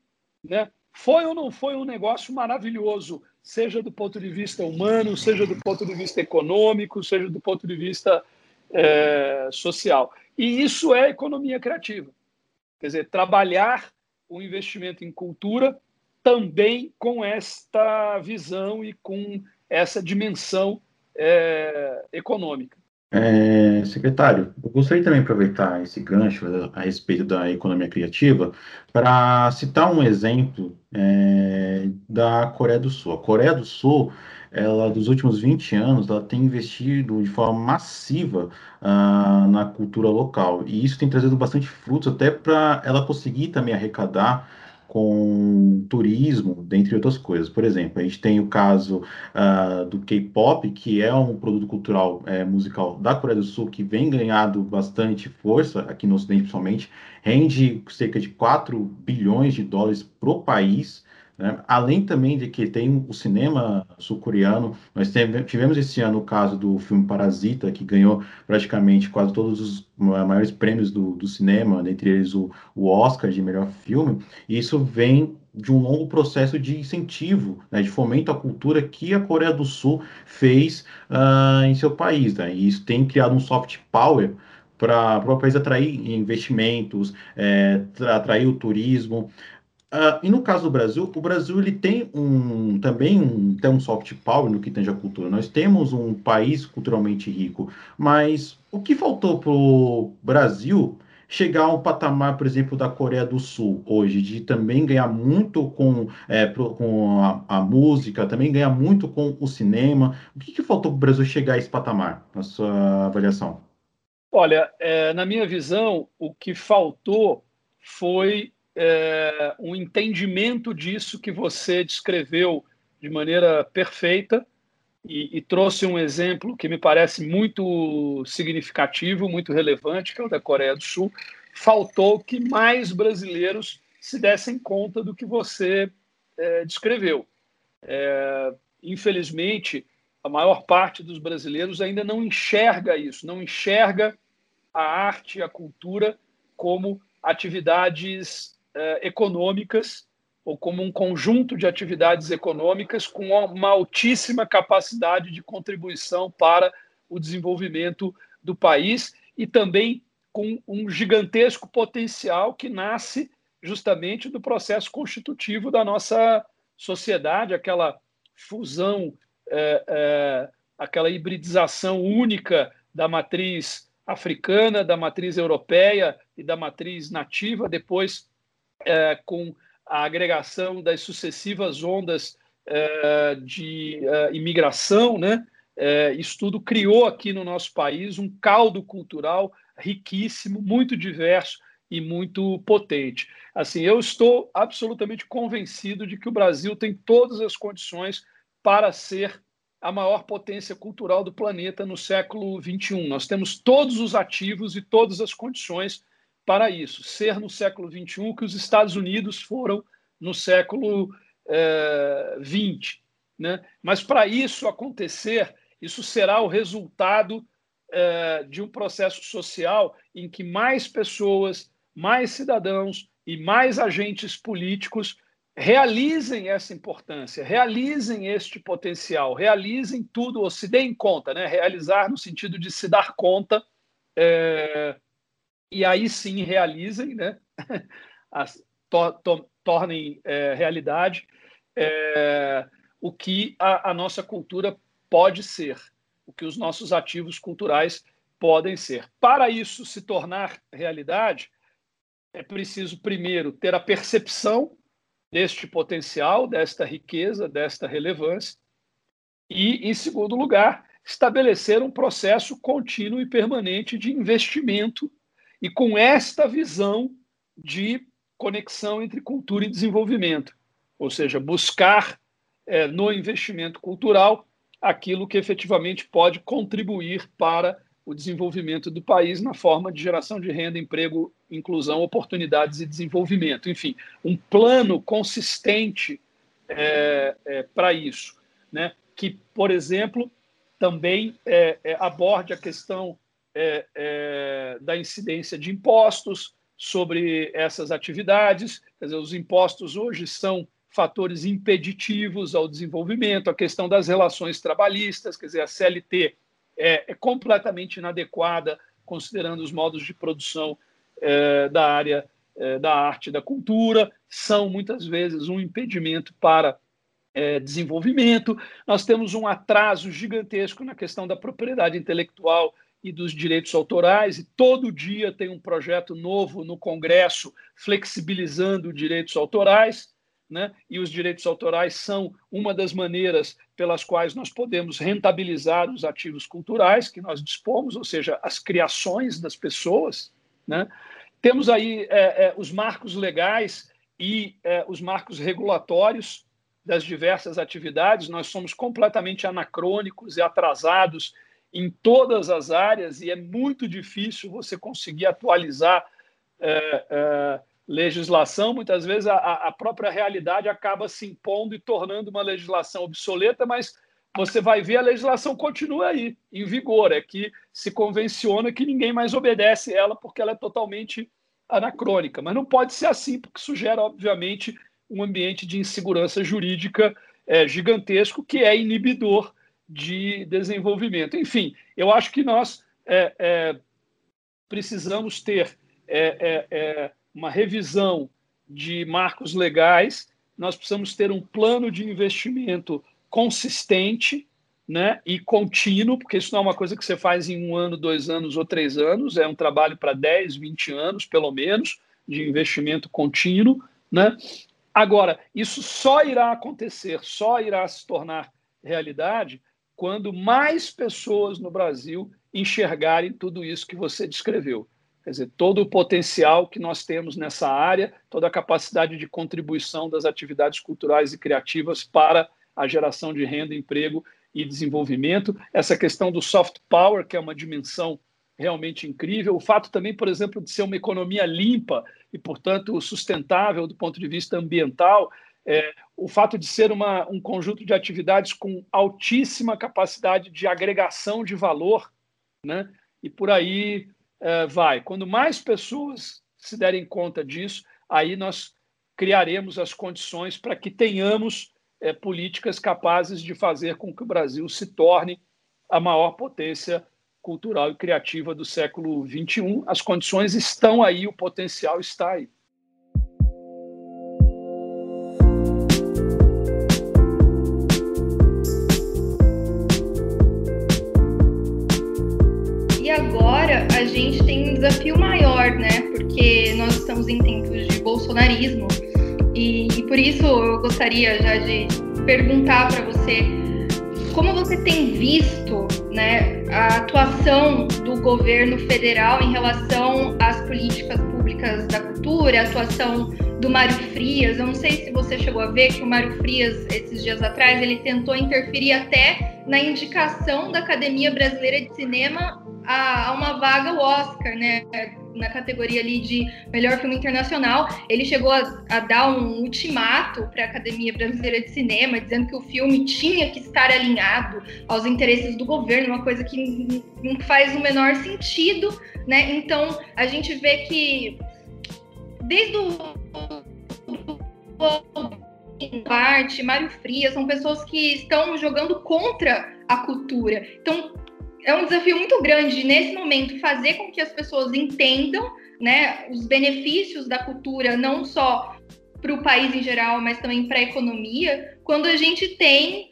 Né? Foi ou não foi um negócio maravilhoso, seja do ponto de vista humano, seja do ponto de vista econômico, seja do ponto de vista é, social. E isso é economia criativa. Quer dizer, trabalhar o investimento em cultura também com esta visão e com essa dimensão é, econômica. É, secretário, eu gostaria também de aproveitar esse gancho a respeito da economia criativa para citar um exemplo é, da Coreia do Sul. A Coreia do Sul, ela dos últimos 20 anos, ela tem investido de forma massiva uh, na cultura local e isso tem trazido bastante frutos até para ela conseguir também arrecadar com turismo, dentre outras coisas. Por exemplo, a gente tem o caso uh, do K-pop, que é um produto cultural é, musical da Coreia do Sul, que vem ganhando bastante força aqui no Ocidente, principalmente, rende cerca de 4 bilhões de dólares pro país. Né? Além também de que tem o cinema sul-coreano, nós tivemos esse ano o caso do filme Parasita, que ganhou praticamente quase todos os maiores prêmios do, do cinema, dentre eles o, o Oscar de melhor filme, e isso vem de um longo processo de incentivo, né, de fomento à cultura que a Coreia do Sul fez uh, em seu país. Né? E isso tem criado um soft power para o país atrair investimentos, é, atrair o turismo. Uh, e no caso do Brasil, o Brasil ele tem um também um, tem um soft power no que tange a cultura. Nós temos um país culturalmente rico, mas o que faltou para o Brasil chegar a um patamar, por exemplo, da Coreia do Sul hoje, de também ganhar muito com, é, pro, com a, a, música, também ganhar muito com o cinema. O que, que faltou para o Brasil chegar a esse patamar, na sua avaliação? Olha, é, na minha visão, o que faltou foi é, um entendimento disso que você descreveu de maneira perfeita e, e, trouxe um exemplo que me parece muito significativo, muito relevante, que é o da Coreia do Sul. Faltou que mais brasileiros se dessem conta do que você é, descreveu. É, infelizmente, a maior parte dos brasileiros ainda não enxerga isso, não enxerga a arte, a cultura como atividades econômicas ou como um conjunto de atividades econômicas com uma altíssima capacidade de contribuição para o desenvolvimento do país e também com um gigantesco potencial que nasce justamente do processo constitutivo da nossa sociedade, aquela fusão, é, é, aquela hibridização única da matriz africana, da matriz europeia e da matriz nativa, depois é, com a agregação das sucessivas ondas é, de é, imigração, né? É, isso tudo criou aqui no nosso país um caldo cultural riquíssimo, muito diverso e muito potente. Assim, eu estou absolutamente convencido de que o Brasil tem todas as condições para ser a maior potência cultural do planeta no século XXI. Nós temos todos os ativos e todas as condições para isso. Ser no século XXI que os Estados Unidos foram no século XX. Eh, né? Mas para isso acontecer, isso será o resultado eh, de um processo social em que mais pessoas, mais cidadãos e mais agentes políticos realizem essa importância, realizem este potencial, realizem tudo, ou se deem conta, né? realizar no sentido de se dar conta, é, e aí sim realizem, né? As, to, to, tornem é, realidade é, o que a, a nossa cultura pode ser, o que os nossos ativos culturais podem ser. Para isso se tornar realidade, é preciso, primeiro, ter a percepção deste potencial, desta riqueza, desta relevância, e, em segundo lugar, estabelecer um processo contínuo e permanente de investimento e com esta visão de conexão entre cultura e desenvolvimento, ou seja, buscar é, no investimento cultural aquilo que efetivamente pode contribuir para o desenvolvimento do país na forma de geração de renda, emprego, inclusão, oportunidades e desenvolvimento. Enfim, um plano consistente é, é, para isso, né? que, por exemplo, também aborde a questão é, é, da incidência de impostos sobre essas atividades. Quer dizer, os impostos hoje são fatores impeditivos ao desenvolvimento, a questão das relações trabalhistas, quer dizer, a CLT é, é completamente inadequada, considerando os modos de produção é, da área é, da arte e da cultura, são muitas vezes um impedimento para é, desenvolvimento. Nós temos um atraso gigantesco na questão da propriedade intelectual e dos direitos autorais, e todo dia tem um projeto novo no Congresso flexibilizando direitos autorais né? e os direitos autorais são uma das maneiras pelas quais nós podemos rentabilizar os ativos culturais que nós dispomos, ou seja, as criações das pessoas. Né? Temos aí é, é, os marcos legais e é, os marcos regulatórios das diversas atividades. Nós somos completamente anacrônicos e atrasados em todas as áreas e é muito difícil você conseguir atualizar é, é, legislação, muitas vezes a, a própria realidade acaba se impondo e tornando uma legislação obsoleta, mas você vai ver a legislação continua aí, em vigor. É que se convenciona que ninguém mais obedece ela porque ela é totalmente anacrônica. Mas não pode ser assim, porque isso gera, obviamente, um ambiente de insegurança jurídica é, gigantesco que é inibidor de desenvolvimento. Enfim, eu acho que nós é, é, precisamos ter é, é, é uma revisão de marcos legais, nós precisamos ter um plano de investimento consistente né, e contínuo, porque isso não é uma coisa que você faz em um ano, dois anos ou três anos, é um trabalho para 10, 20 anos, pelo menos, de investimento contínuo. Né? Agora, isso só irá acontecer, só irá se tornar realidade quando mais pessoas no Brasil enxergarem tudo isso que você descreveu. Quer dizer, todo o potencial que nós temos nessa área, toda a capacidade de contribuição das atividades culturais e criativas para a geração de renda, emprego e desenvolvimento. Essa questão do soft power, que é uma dimensão realmente incrível. O fato também, por exemplo, de ser uma economia limpa e, portanto, sustentável do ponto de vista ambiental. É, o fato de ser uma, um conjunto de atividades com altíssima capacidade de agregação de valor, né? e por aí é, vai. Quando mais pessoas se derem conta disso, aí nós criaremos as condições para que tenhamos é, políticas capazes de fazer com que o Brasil se torne a maior potência cultural e criativa do século XXI. As condições estão aí, o potencial está aí. Desafio maior, né? Porque nós estamos em tempos de bolsonarismo e, e por isso eu gostaria já de perguntar para você como você tem visto né, a atuação do governo federal em relação às políticas públicas da cultura, a atuação do Mário Frias. Eu não sei se você chegou a ver que o Mário Frias, esses dias atrás, ele tentou interferir até na indicação da Academia Brasileira de Cinema a, a uma vaga ao Oscar, né? Na categoria ali de melhor filme internacional. Ele chegou a, a dar um ultimato para a Academia Brasileira de Cinema, dizendo que o filme tinha que estar alinhado aos interesses do governo, uma coisa que não faz o menor sentido, né? Então a gente vê que desde o Arte, Mário Frias, são pessoas que estão jogando contra a cultura. Então, é um desafio muito grande nesse momento fazer com que as pessoas entendam né, os benefícios da cultura, não só para o país em geral, mas também para a economia, quando a gente tem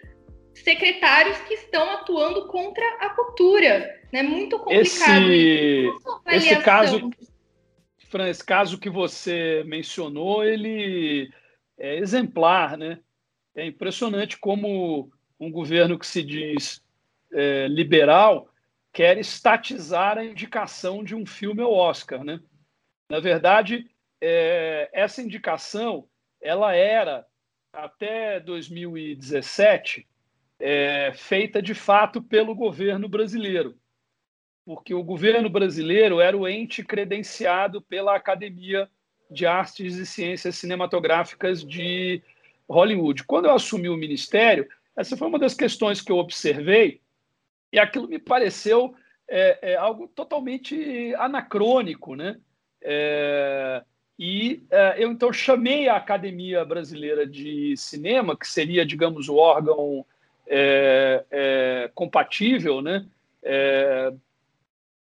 secretários que estão atuando contra a cultura. É né? muito complicado. Esse, esse caso, Fran, esse caso que você mencionou, ele é exemplar, né? É impressionante como um governo que se diz é, liberal quer estatizar a indicação de um filme ao Oscar, né? Na verdade, é, essa indicação ela era até 2017 é, feita de fato pelo governo brasileiro, porque o governo brasileiro era o ente credenciado pela Academia de Artes e Ciências Cinematográficas de Hollywood. Quando eu assumi o ministério, essa foi uma das questões que eu observei e aquilo me pareceu é, é algo totalmente anacrônico, né? É, e é, eu então chamei a Academia Brasileira de Cinema, que seria, digamos, o órgão é, é, compatível, né?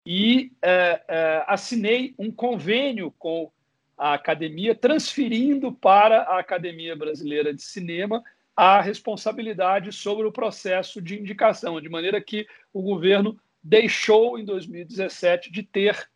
e assinei um convênio com a academia, transferindo para a Academia Brasileira de Cinema a responsabilidade sobre o processo de indicação, de maneira que o governo deixou, em 2017, de ter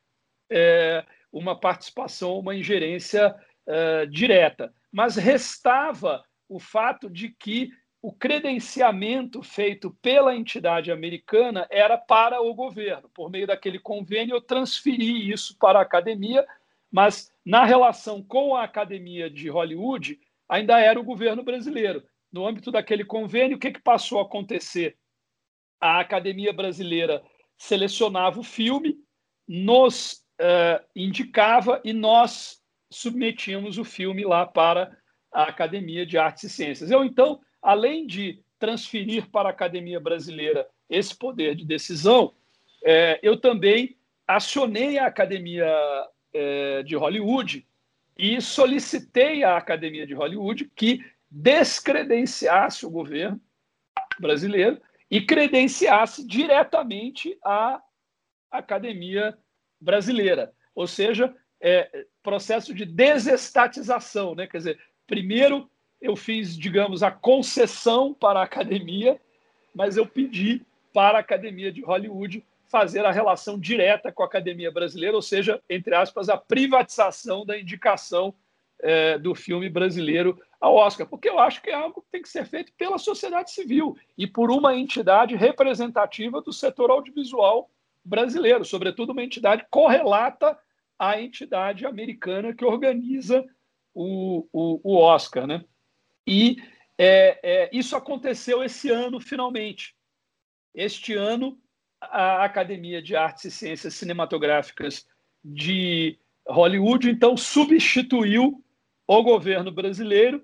é, uma participação, uma ingerência é, direta. Mas restava o fato de que o credenciamento feito pela entidade americana era para o governo. Por meio daquele convênio, eu transferi isso para a academia, mas na relação com a academia de Hollywood, ainda era o governo brasileiro no âmbito daquele convênio, o que, que passou a acontecer? A Academia Brasileira selecionava o filme, nos uh, indicava e nós submetíamos o filme lá para a Academia de Artes e Ciências. Eu, então, além de transferir para a Academia Brasileira esse poder de decisão, é, eu também acionei a Academia é, de Hollywood e solicitei à Academia de Hollywood que descredenciasse o governo brasileiro e credenciasse diretamente a academia brasileira. Ou seja, é, processo de desestatização. Né? Quer dizer, primeiro eu fiz, digamos, a concessão para a academia, mas eu pedi para a academia de Hollywood fazer a relação direta com a academia brasileira, ou seja, entre aspas, a privatização da indicação é, do filme brasileiro ao Oscar, porque eu acho que é algo que tem que ser feito pela sociedade civil e por uma entidade representativa do setor audiovisual brasileiro, sobretudo uma entidade correlata à entidade americana que organiza o, o, o Oscar. Né? E é, é, isso aconteceu esse ano, finalmente. Este ano, a Academia de Artes e Ciências Cinematográficas de Hollywood, então, substituiu o governo brasileiro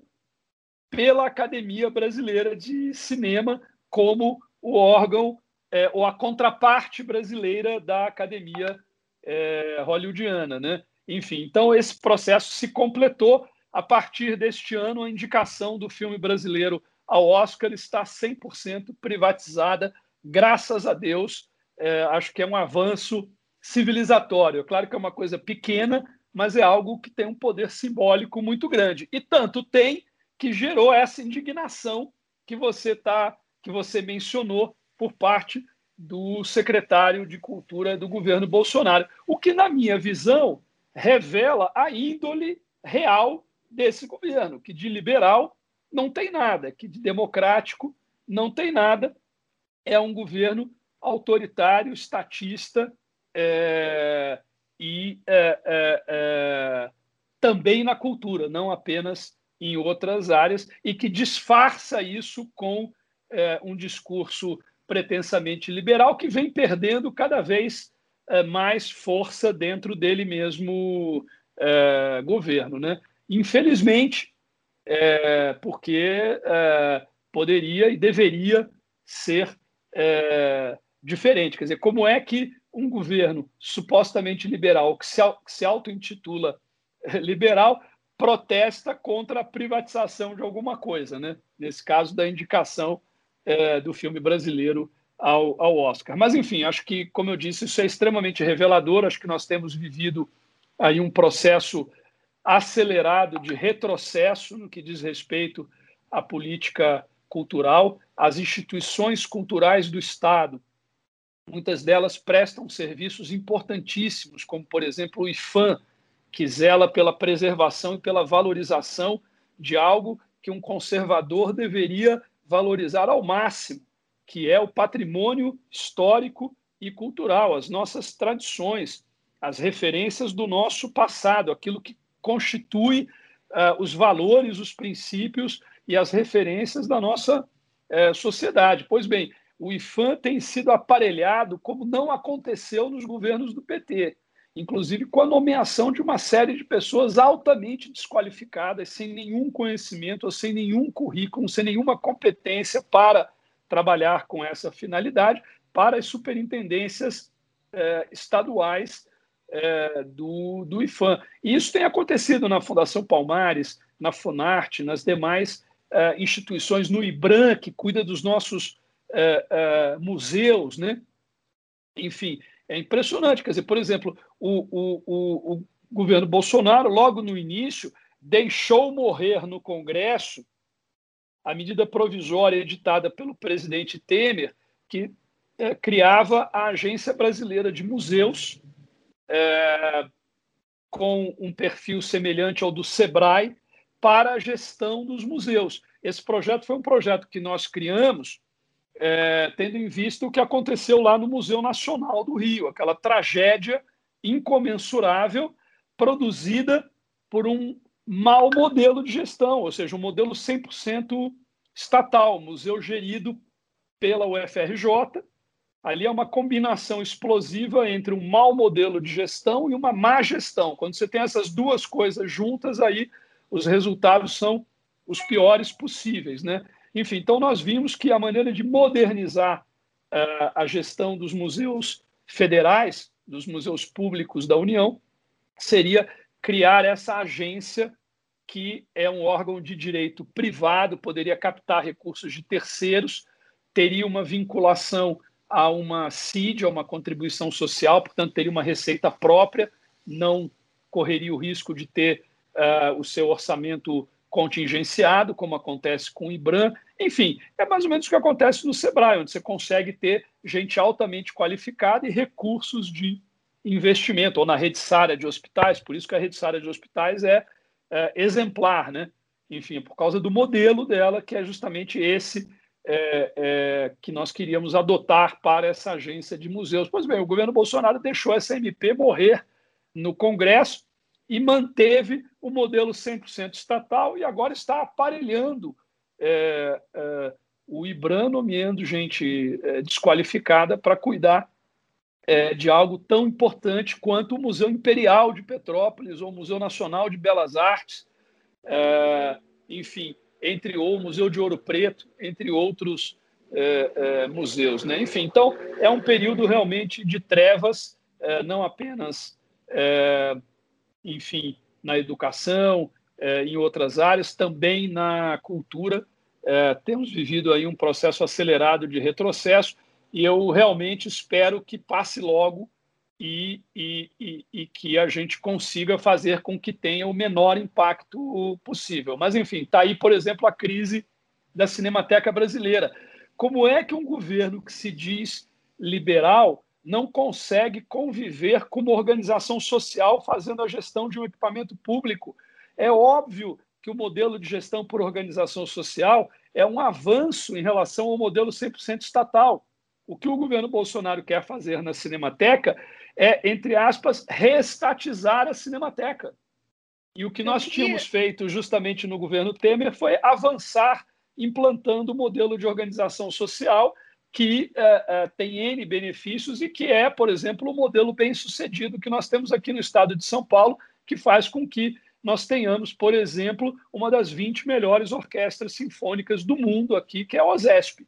pela Academia Brasileira de Cinema como o órgão é, ou a contraparte brasileira da Academia é, Hollywoodiana. Né? Enfim, então esse processo se completou a partir deste ano. A indicação do filme brasileiro ao Oscar está 100% privatizada graças a Deus, é, acho que é um avanço civilizatório. Claro que é uma coisa pequena, mas é algo que tem um poder simbólico muito grande. E tanto tem que gerou essa indignação que você tá, que você mencionou por parte do secretário de Cultura do governo Bolsonaro, o que na minha visão revela a índole real desse governo, que de liberal não tem nada, que de democrático não tem nada, é um governo autoritário, estatista é, e é, é, é, também na cultura, não apenas em outras áreas, e que disfarça isso com é, um discurso pretensamente liberal que vem perdendo cada vez é, mais força dentro dele mesmo governo. Né? Infelizmente, porque poderia e deveria ser diferente. Quer dizer, como é que um governo supostamente liberal, que se, se auto-intitula liberal, protesta contra a privatização de alguma coisa, né? nesse caso da indicação é, do filme brasileiro ao, ao, Oscar. Mas, enfim, acho que, como eu disse, isso é extremamente revelador. Acho que nós temos vivido aí um processo acelerado de retrocesso no que diz respeito à política cultural. As instituições culturais do Estado Muitas delas prestam serviços importantíssimos, como, por exemplo, o IFAM, que zela pela preservação e pela valorização de algo que um conservador deveria valorizar ao máximo, que é o patrimônio histórico e cultural, as nossas tradições, as referências do nosso passado, aquilo que constitui uh, os valores, os princípios e as referências da nossa uh, sociedade. Pois bem, o IFAM tem sido aparelhado como não aconteceu nos governos do PT, inclusive com a nomeação de uma série de pessoas altamente desqualificadas, sem nenhum conhecimento, sem nenhum currículo, sem nenhuma competência para trabalhar com essa finalidade, para as superintendências eh, estaduais eh, do, do IFAM. E isso tem acontecido na Fundação Palmares, na Funarte, nas demais eh, instituições, no IBRAM, que cuida dos nossos é, é, museus, né? Enfim, é impressionante. Quer dizer, por exemplo, o, o, o, o governo Bolsonaro, logo no início, deixou morrer no Congresso a medida provisória editada pelo presidente Temer, que é, criava a Agência Brasileira de Museus, é, com um perfil semelhante ao do SEBRAE, para a gestão dos museus. Esse projeto foi um projeto que nós criamos é, tendo em vista o que aconteceu lá no Museu Nacional do Rio, aquela tragédia incomensurável produzida por um mau modelo de gestão, ou seja, um modelo 100% estatal, museu gerido pela UFRJ. Ali é uma combinação explosiva entre um mau modelo de gestão e uma má gestão. Quando você tem essas duas coisas juntas, aí os resultados são os piores possíveis, né? Enfim, então nós vimos que a maneira de modernizar uh, a gestão dos museus federais, dos museus públicos da União, seria criar essa agência que é um órgão de direito privado, poderia captar recursos de terceiros, teria uma vinculação a uma CID, a uma contribuição social, portanto, teria uma receita própria, não correria o risco de ter uh, o seu orçamento contingenciado, como acontece com o IBRAM. Enfim, é mais ou menos o que acontece no SEBRAE, onde você consegue ter gente altamente qualificada e recursos de investimento, ou na rede sária de hospitais, por isso que a rede sária de hospitais é, é exemplar, né? Enfim, por causa do modelo dela, que é justamente esse é, é, que nós queríamos adotar para essa agência de museus. Pois bem, o governo Bolsonaro deixou essa MP morrer no Congresso, e manteve o modelo 100% estatal e agora está aparelhando é, é, o IBRAM, nomeando gente é, desqualificada para cuidar é, de algo tão importante quanto o Museu Imperial de Petrópolis ou o Museu Nacional de Belas Artes, é, enfim, entre ou o Museu de Ouro Preto, entre outros é, museus. Né? Enfim, então é um período realmente de trevas, não apenas enfim, na educação, é, em outras áreas, também na cultura. É, temos vivido aí um processo acelerado de retrocesso. e eu realmente espero que passe logo e, e, e, e, que a gente consiga fazer com que tenha o menor impacto possível. Mas, enfim, está aí, por exemplo, a crise da Cinemateca Brasileira. Como é que um governo que se diz liberal não consegue conviver com uma organização social fazendo a gestão de um equipamento público? É óbvio que o modelo de gestão por organização social é um avanço em relação ao modelo 100% estatal. O que o governo Bolsonaro quer fazer na Cinemateca é, entre aspas, reestatizar a Cinemateca. E o que nós tínhamos feito justamente no governo Temer foi avançar implantando o modelo de organização social que é, é, tem N benefícios e que é, por exemplo, o modelo bem sucedido que nós temos aqui no estado de São Paulo, que faz com que nós tenhamos, por exemplo, uma das 20 melhores orquestras sinfônicas do mundo aqui, que é a OSESP.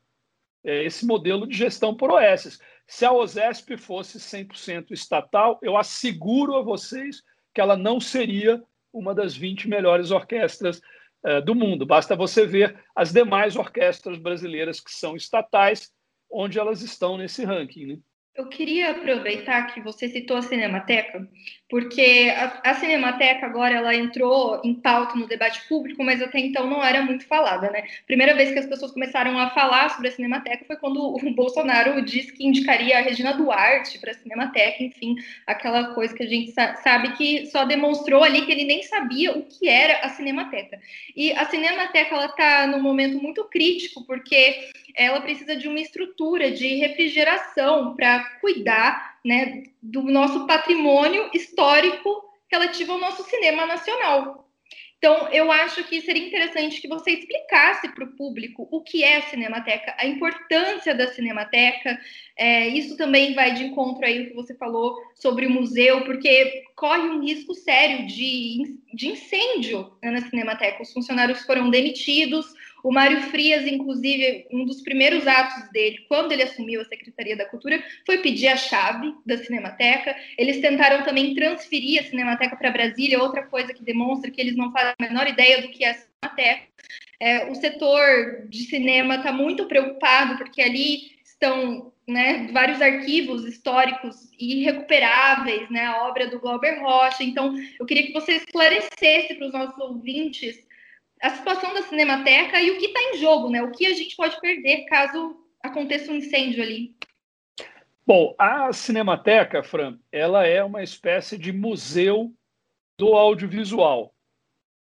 É esse modelo de gestão por OS. Se a OSESP fosse 100% estatal, eu asseguro a vocês que ela não seria uma das 20 melhores orquestras uh, do mundo. Basta você ver as demais orquestras brasileiras que são estatais, onde elas estão nesse ranking. Né? Eu queria aproveitar que você citou a Cinemateca, porque a, a, Cinemateca agora ela entrou em pauta no debate público, mas até então não era muito falada, né? Primeira vez que as pessoas começaram a falar sobre a Cinemateca foi quando o Bolsonaro disse que indicaria a Regina Duarte para a Cinemateca, enfim, aquela coisa que a gente sabe que só demonstrou ali que ele nem sabia o que era a Cinemateca. E a Cinemateca ela está num momento muito crítico, porque ela precisa de uma estrutura de refrigeração para cuidar né, do nosso patrimônio histórico relativo ao nosso cinema nacional. Então, eu acho que seria interessante que você explicasse para o público o que é a Cinemateca, a importância da Cinemateca. É, isso também vai de encontro aí o que você falou sobre o museu, porque corre um risco sério de, de incêndio né, na Cinemateca. Os funcionários foram demitidos, o Mário Frias, inclusive, um dos primeiros atos dele, quando ele assumiu a Secretaria da Cultura, foi pedir a chave da Cinemateca. Eles tentaram também transferir a Cinemateca para Brasília, outra coisa que demonstra que eles não fazem a menor ideia do que é a Cinemateca. É, o setor de cinema está muito preocupado, porque ali estão né, vários arquivos históricos irrecuperáveis, né, a obra do Glauber Rocha. Então, eu queria que você esclarecesse para os nossos ouvintes a situação da Cinemateca e o que está em jogo, né? O que a gente pode perder caso aconteça um incêndio ali. Bom, a Cinemateca, Fran, ela é uma espécie de museu do audiovisual.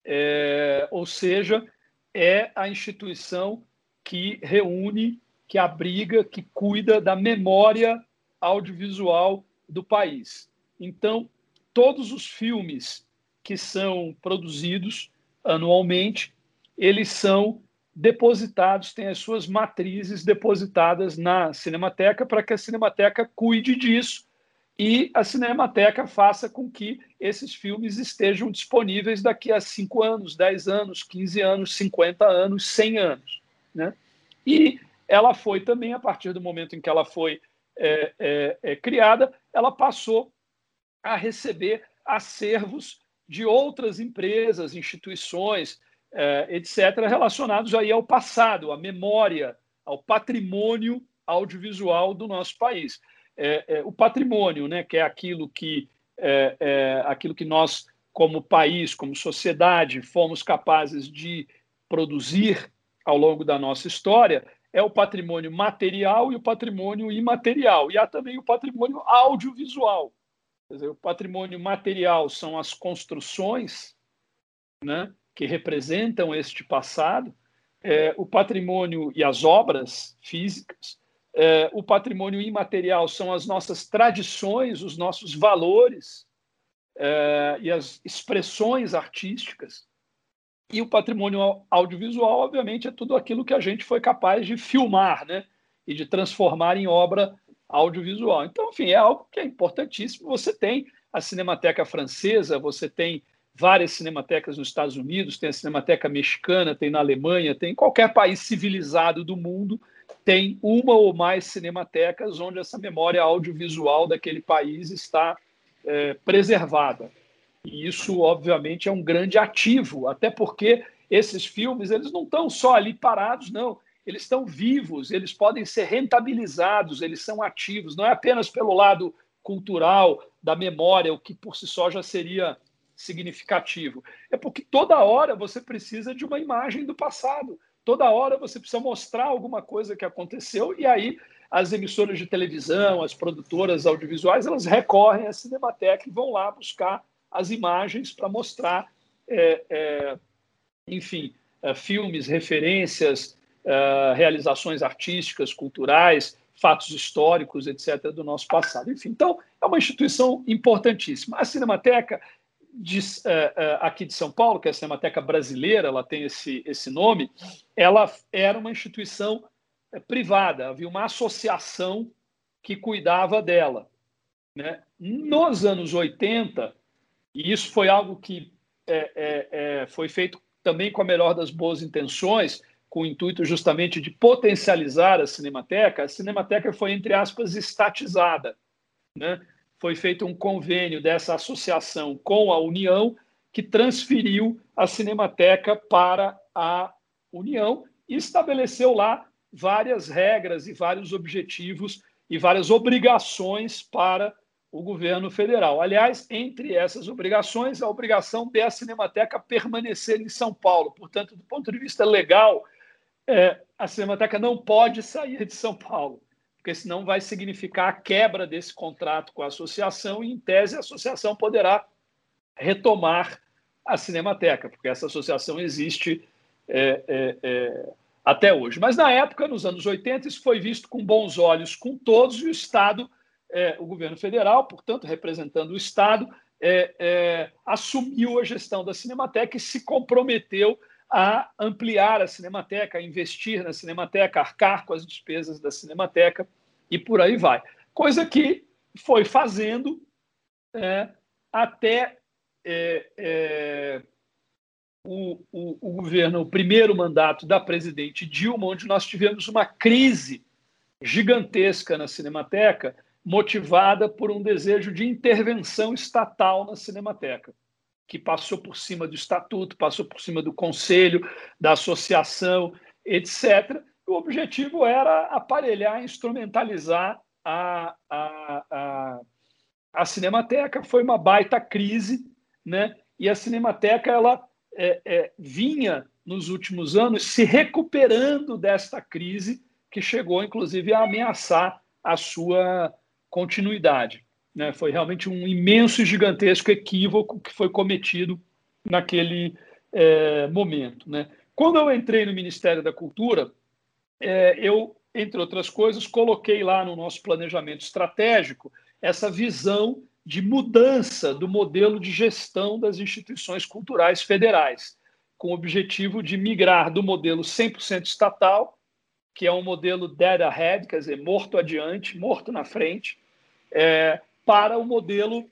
É, ou seja, é a instituição que reúne, que abriga, que cuida da memória audiovisual do país. Então, todos os filmes que são produzidos anualmente, eles são depositados, têm as suas matrizes depositadas na Cinemateca para que a Cinemateca cuide disso e a Cinemateca faça com que esses filmes estejam disponíveis daqui a 5 anos, 10 anos, 15 anos, 50 anos, 100 anos. Né? E ela foi também, a partir do momento em que ela foi é, é, é, criada, ela passou a receber acervos de outras empresas, instituições, eh, etc., relacionados aí ao passado, à memória, ao patrimônio audiovisual do nosso país. É, é, o patrimônio, né, que é aquilo que, é, é, aquilo que nós, como país, como sociedade, fomos capazes de produzir ao longo da nossa história, é o patrimônio material e o patrimônio imaterial. E há também o patrimônio audiovisual, Dizer, o patrimônio material são as construções né, que representam este passado, é, o patrimônio e as obras físicas, é, o patrimônio imaterial são as nossas tradições, os nossos valores é, e as expressões artísticas. E o patrimônio audiovisual, obviamente, é tudo aquilo que a gente foi capaz de filmar né, e de transformar em obra audiovisual. Então, enfim, é algo que é importantíssimo. Você tem a Cinemateca Francesa, você tem várias cinematecas nos Estados Unidos, tem a Cinemateca Mexicana, tem na Alemanha, tem em qualquer país civilizado do mundo, tem uma ou mais cinematecas onde essa memória audiovisual daquele país está é, preservada. E isso, obviamente, é um grande ativo, até porque esses filmes eles não estão só ali parados, não eles estão vivos, eles podem ser rentabilizados, eles são ativos, não é apenas pelo lado cultural, da memória, o que por si só já seria significativo. É porque toda hora você precisa de uma imagem do passado, toda hora você precisa mostrar alguma coisa que aconteceu, e aí as emissoras de televisão, as produtoras audiovisuais, elas recorrem à Cinemateca e vão lá buscar as imagens para mostrar, é, é, enfim, é, filmes, referências, é, realizações artísticas, culturais, fatos históricos, etc., do nosso passado. Enfim, então, é uma instituição importantíssima. A Cinemateca de, é, é, aqui de São Paulo, que é a Cinemateca Brasileira, ela tem esse, esse nome, ela era uma instituição privada, havia uma associação que cuidava dela. Né? Nos anos 80, e isso foi algo que é, é, é, foi feito também com a melhor das boas intenções, com o intuito justamente de potencializar a Cinemateca, a Cinemateca foi, entre aspas, estatizada. Né? Foi feito um convênio dessa associação com a União, que transferiu a Cinemateca para a União e estabeleceu lá várias regras e vários objetivos e várias obrigações para o governo federal. Aliás, entre essas obrigações, a obrigação de a Cinemateca permanecer em São Paulo. Portanto, do ponto de vista legal, é, a Cinemateca não pode sair de São Paulo, porque senão vai significar a quebra desse contrato com a associação e, em tese, a associação poderá retomar a Cinemateca, porque essa associação existe é, é, é até hoje. Mas na época, nos anos 80, isso foi visto com bons olhos com todos e o Estado, é, o governo federal, portanto, representando o Estado, é, assumiu a gestão da Cinemateca e se comprometeu ampliar a Cinemateca, a investir na Cinemateca, arcar com as despesas da Cinemateca e por aí vai. Coisa que foi fazendo é, até é, é, o, o, o governo, o primeiro mandato da presidente Dilma, onde nós tivemos uma crise gigantesca na Cinemateca, motivada por um desejo de intervenção estatal na Cinemateca, que passou por cima do estatuto, passou por cima do conselho, da associação, etc. O objetivo era aparelhar, instrumentalizar a, a, a, a Cinemateca. Foi uma baita crise, né? E a Cinemateca ela é, é, vinha nos últimos anos se recuperando desta crise que chegou, inclusive, a ameaçar a sua continuidade. Né? Foi realmente um imenso e gigantesco equívoco que foi cometido naquele é, momento. Né? Quando eu entrei no Ministério da Cultura, é, eu, entre outras coisas, coloquei lá no nosso planejamento estratégico essa visão de mudança do modelo de gestão das instituições culturais federais, com o objetivo de migrar do modelo 100% estatal, que é um modelo dead ahead, quer dizer, morto adiante, morto na frente, é, para o modelo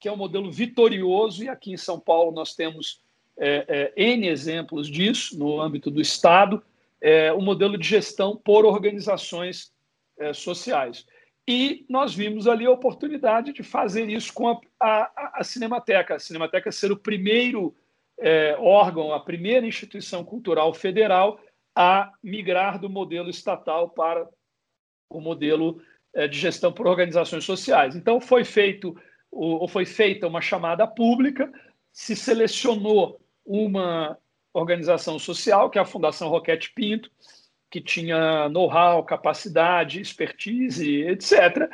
que é um modelo vitorioso, e aqui em São Paulo nós temos é, é, N exemplos disso no âmbito do Estado, é, o modelo de gestão por organizações é, sociais. E nós vimos ali a oportunidade de fazer isso com a, a, a Cinemateca. A Cinemateca ser o primeiro é, órgão, a primeira instituição cultural federal a migrar do modelo estatal para o modelo de gestão por organizações sociais. Então foi feito ou foi feita uma chamada pública, se selecionou uma organização social, que é a Fundação Roquete Pinto, que tinha know-how, capacidade, expertise, etc.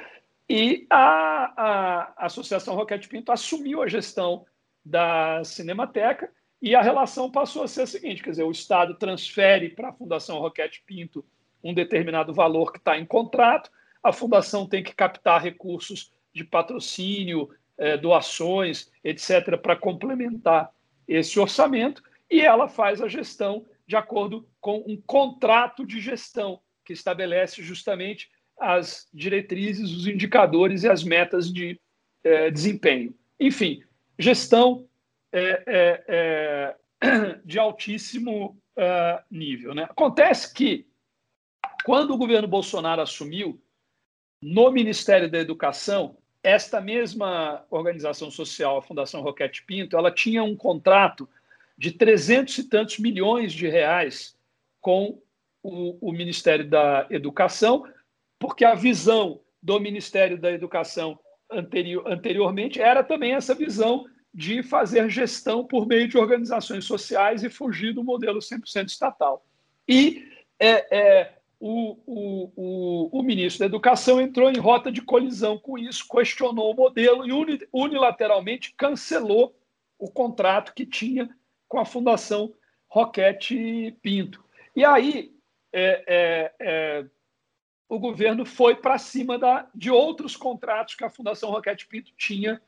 E a, a Associação Roquete Pinto assumiu a gestão da Cinemateca e a relação passou a ser a seguinte: quer dizer, o Estado transfere para a Fundação Roquete Pinto um determinado valor que está em contrato, a Fundação tem que captar recursos de patrocínio, eh, doações, etc., para complementar esse orçamento, e ela faz a gestão de acordo com um contrato de gestão que estabelece justamente as diretrizes, os indicadores e as metas de é, desempenho. Enfim, gestão é, é, é de altíssimo é, nível. Né? Acontece que, quando o governo Bolsonaro assumiu, no Ministério da Educação, esta mesma organização social, a Fundação Roquete Pinto, ela tinha um contrato de trezentos e tantos milhões de reais com o, o Ministério da Educação, porque a visão do Ministério da Educação anterior, anteriormente era também essa visão de fazer gestão por meio de organizações sociais e fugir do modelo 100% estatal. E é, é, o, o, o, o, ministro da Educação entrou em rota de colisão com isso, questionou o modelo e unilateralmente cancelou o contrato que tinha com a Fundação Roquete Pinto. E aí é, é, é o governo foi para cima da, de outros contratos que a Fundação Roquete Pinto tinha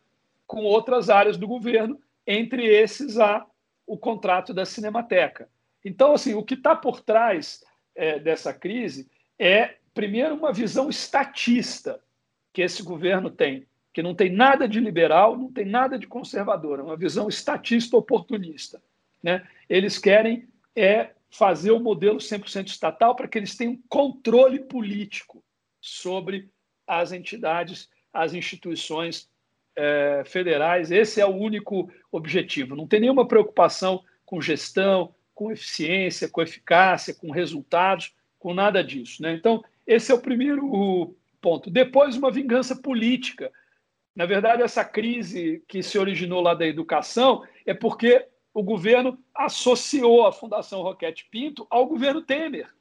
com outras áreas do governo, entre esses a, o contrato da Cinemateca. Então, assim, o que está por trás é, dessa crise é, primeiro, uma visão estatista que esse governo tem, que não tem nada de liberal, não tem nada de conservador, é uma visão estatista oportunista. Né? Eles querem é fazer o modelo 100% estatal para que eles tenham controle político sobre as entidades, as instituições é, federais. Esse é o único objetivo. Não tem nenhuma preocupação com gestão, com eficiência, com eficácia, com resultados, com nada disso. Né? Então, esse é o primeiro ponto. Depois, uma vingança política. Na verdade, essa crise que se originou lá da educação é porque o governo associou a Fundação Roquete Pinto ao governo Temer.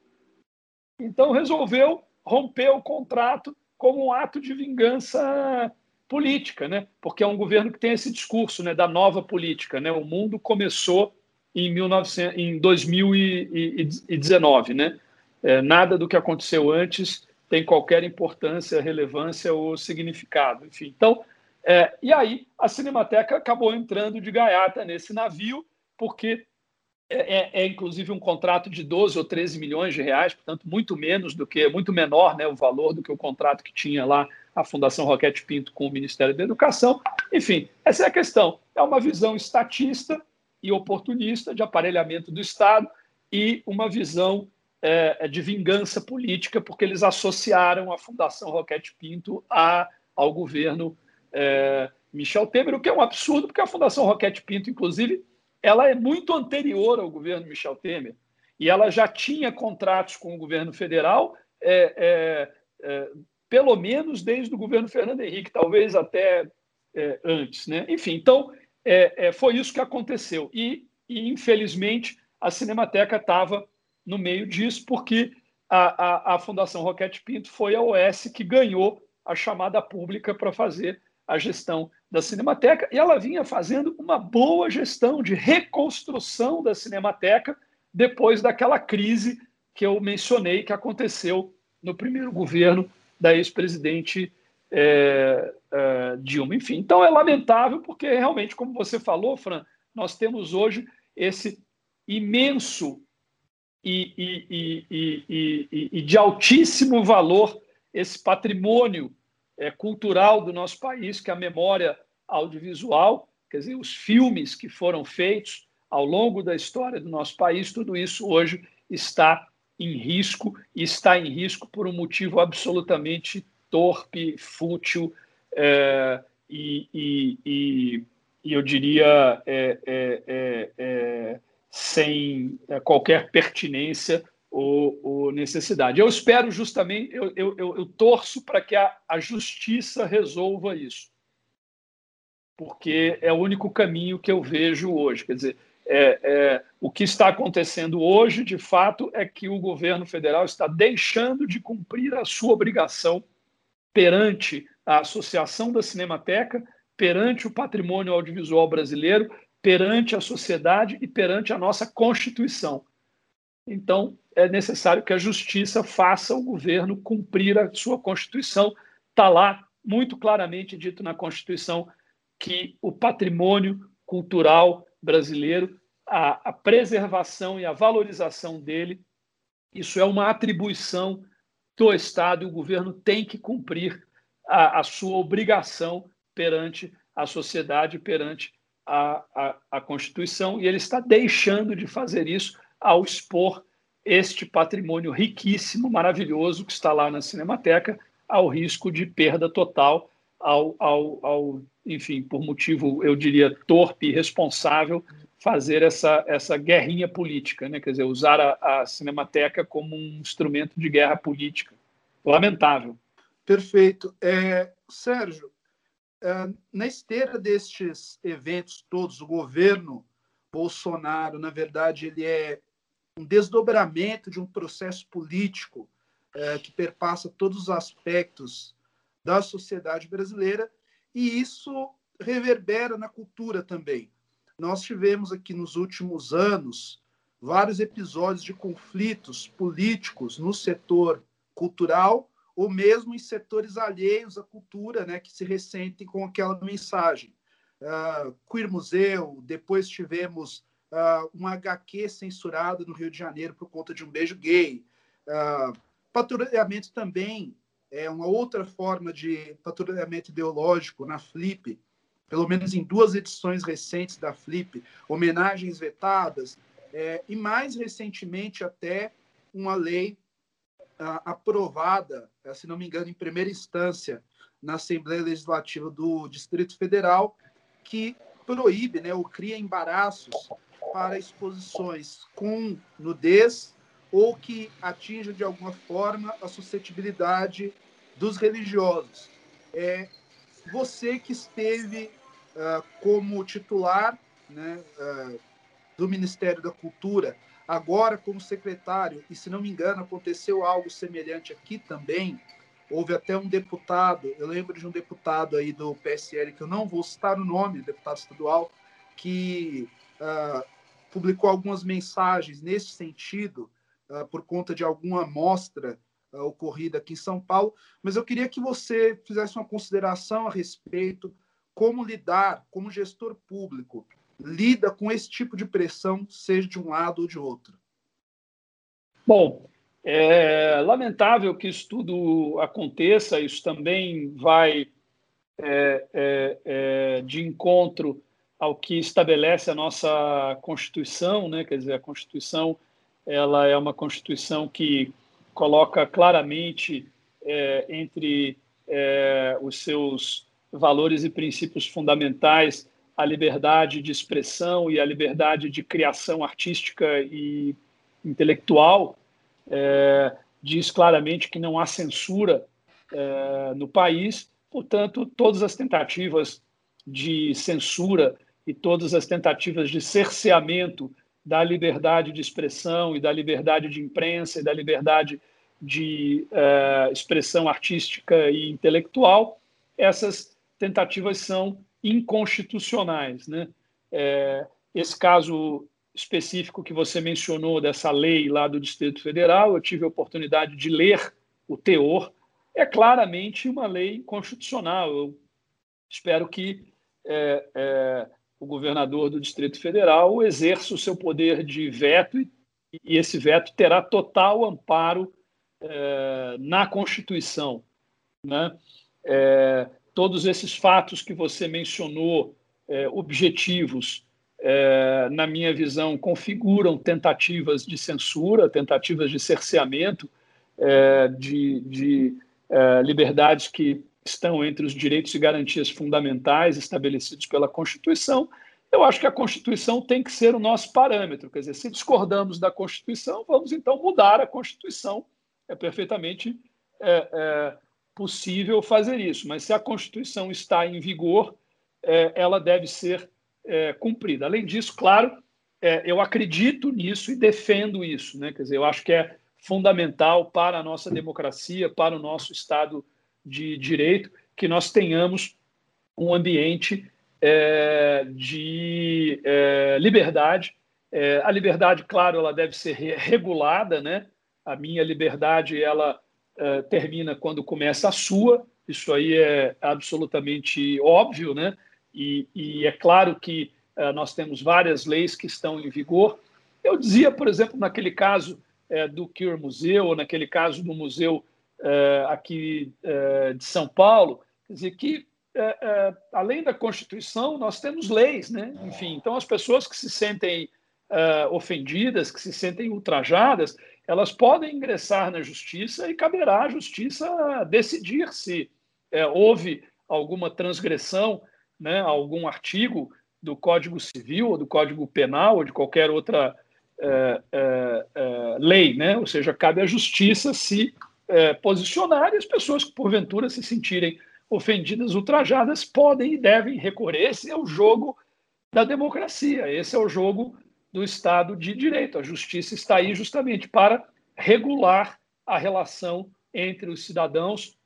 Então, resolveu romper o contrato como um ato de vingança política, né? porque é um governo que tem esse discurso né, da nova política. Né? O mundo começou em, 1900, em 2019. Né? É, nada do que aconteceu antes tem qualquer importância, relevância ou significado. Enfim, então, é, e aí a Cinemateca acabou entrando de gaiata nesse navio, porque é, é, é, inclusive um contrato de 12 ou 13 milhões de reais, portanto, muito menos do que, muito menor né, o valor do que o contrato que tinha lá a Fundação Roquete Pinto com o Ministério da Educação. Enfim, essa é a questão. É uma visão estatista e oportunista de aparelhamento do Estado e uma visão é, de vingança política, porque eles associaram a Fundação Roquete Pinto a, ao governo é, Michel Temer, o que é um absurdo, porque a Fundação Roquete Pinto, inclusive, ela é muito anterior ao governo Michel Temer e ela já tinha contratos com o governo federal, é, é, é, pelo menos desde o governo Fernando Henrique, talvez até é, antes. Né? Enfim, então é, é, foi isso que aconteceu. E, e infelizmente, a Cinemateca estava no meio disso, porque a, a, a Fundação Roquete Pinto foi a OS que ganhou a chamada pública para fazer a gestão da Cinemateca e ela vinha fazendo uma boa gestão de reconstrução da Cinemateca depois daquela crise que eu mencionei que aconteceu no primeiro governo da ex-presidente é, é, Dilma. Enfim, então é lamentável porque realmente, como você falou, Fran, nós temos hoje esse imenso e, e, e, e de altíssimo valor esse patrimônio é, cultural do nosso país, que é a memória audiovisual, quer dizer, os filmes que foram feitos ao longo da história do nosso país, tudo isso hoje está em risco e está em risco por um motivo absolutamente torpe, fútil é, e, e, e, e, eu diria é, é, é, é sem qualquer pertinência ou, ou necessidade. Eu espero justamente, eu, eu, eu, eu torço para que a, a justiça resolva isso, porque é o único caminho que eu vejo hoje. Quer dizer, é, é, o que está acontecendo hoje, de fato, é que o governo federal está deixando de cumprir a sua obrigação perante a Associação da Cinemateca, perante o patrimônio audiovisual brasileiro, perante a sociedade e perante a nossa Constituição. Então, é necessário que a justiça faça o governo cumprir a sua Constituição. Está lá muito claramente dito na Constituição que o patrimônio cultural brasileiro, a, a preservação e a valorização dele, isso é uma atribuição do Estado e o governo tem que cumprir a, a sua obrigação perante a sociedade, perante a, a, a Constituição, e ele está deixando de fazer isso ao expor este patrimônio riquíssimo, maravilhoso que está lá na Cinemateca, ao risco de perda total, ao, ao, ao enfim, por motivo, eu diria, torpe e responsável fazer essa, essa guerrinha política, né? quer dizer, usar a, a Cinemateca como um instrumento de guerra política. Lamentável. Perfeito. É, Sérgio, é, na esteira destes eventos todos, o governo Bolsonaro, na verdade, ele é um desdobramento de um processo político é, que perpassa todos os aspectos da sociedade brasileira e isso reverbera na cultura também. Nós tivemos aqui nos últimos anos vários episódios de conflitos políticos no setor cultural ou mesmo em setores alheios à cultura, né, que se ressentem com aquela mensagem. Uh, Queer Museu, depois tivemos uh, um HQ censurado no Rio de Janeiro por conta de um beijo gay. Uh, patrulhamento também é uma outra forma de patrulhamento ideológico na Flip, pelo menos em duas edições recentes da Flip, homenagens vetadas, é, e mais recentemente até uma lei aprovada, eh, se não me engano, em primeira instância na Assembleia Legislativa do Distrito Federal, que proíbe né, ou cria embaraços para exposições com nudez ou que atinjam de alguma forma a suscetibilidade dos religiosos. É, você que esteve uh, como titular né, uh, do Ministério da Cultura agora como secretário, e se não me engano, aconteceu algo semelhante aqui também. Houve até um deputado, eu lembro de um deputado aí do PSL, que eu não vou citar o nome, deputado estadual, que uh, publicou algumas mensagens nesse sentido, uh, por conta de alguma amostra uh, ocorrida aqui em São Paulo. Mas eu queria que você fizesse uma consideração a respeito como lidar, como gestor público, lida com esse tipo de pressão, seja de um lado ou de outro? Bom, é lamentável que isso tudo aconteça, isso também vai é, é, é, de encontro ao que estabelece a nossa Constituição, né? quer dizer, a Constituição ela é uma Constituição que coloca claramente é, entre é, os seus valores e princípios fundamentais a liberdade de expressão e a liberdade de criação artística e intelectual, é, diz claramente que não há censura é, no país, portanto, todas as tentativas de censura e todas as tentativas de cerceamento da liberdade de expressão e da liberdade de imprensa e da liberdade de é, expressão artística e intelectual, essas tentativas são inconstitucionais. Né? É, esse caso específico que você mencionou dessa lei lá do Distrito Federal, eu tive a oportunidade de ler o teor, é claramente uma lei constitucional. Eu espero que é, é, o governador do Distrito Federal exerça o seu poder de veto e, e esse veto terá total amparo é, na Constituição. Né? Todos esses fatos que você mencionou, é, objetivos, é, na minha visão, configuram tentativas de censura, tentativas de cerceamento é, de, de é, liberdades que estão entre os direitos e garantias fundamentais estabelecidos pela Constituição. Eu acho que a Constituição tem que ser o nosso parâmetro. Quer dizer, se discordamos da Constituição, vamos então mudar a Constituição. É perfeitamente é, é, possível fazer isso, mas se a Constituição está em vigor, é, ela deve ser é, cumprida. Além disso, claro, é, eu acredito nisso e defendo isso. Né? Quer dizer, eu acho que é fundamental para a nossa democracia, para o nosso Estado de Direito, que nós tenhamos um ambiente é, de é, liberdade. É, a liberdade, claro, ela deve ser regulada, né? A minha liberdade, ela uh, termina quando começa a sua, isso aí é absolutamente óbvio, né? E, e é claro que uh, nós temos várias leis que estão em vigor. Eu dizia, por exemplo, naquele caso uh, do Cure Museu, ou naquele caso do museu aqui de São Paulo, dizer que além da Constituição, nós temos leis, né? Enfim, então as pessoas que se sentem ofendidas, que se sentem ultrajadas, elas podem ingressar na justiça e caberá à justiça decidir se é, houve alguma transgressão, né, algum artigo do Código Civil ou do Código Penal ou de qualquer outra é, é, é, lei, né? Ou seja, cabe à justiça se é, posicionar e as pessoas que porventura se sentirem ofendidas, ultrajadas, podem e devem recorrer. Esse é o jogo da democracia, esse é o jogo do Estado de Direito. A justiça está aí justamente para regular a relação entre os cidadãos,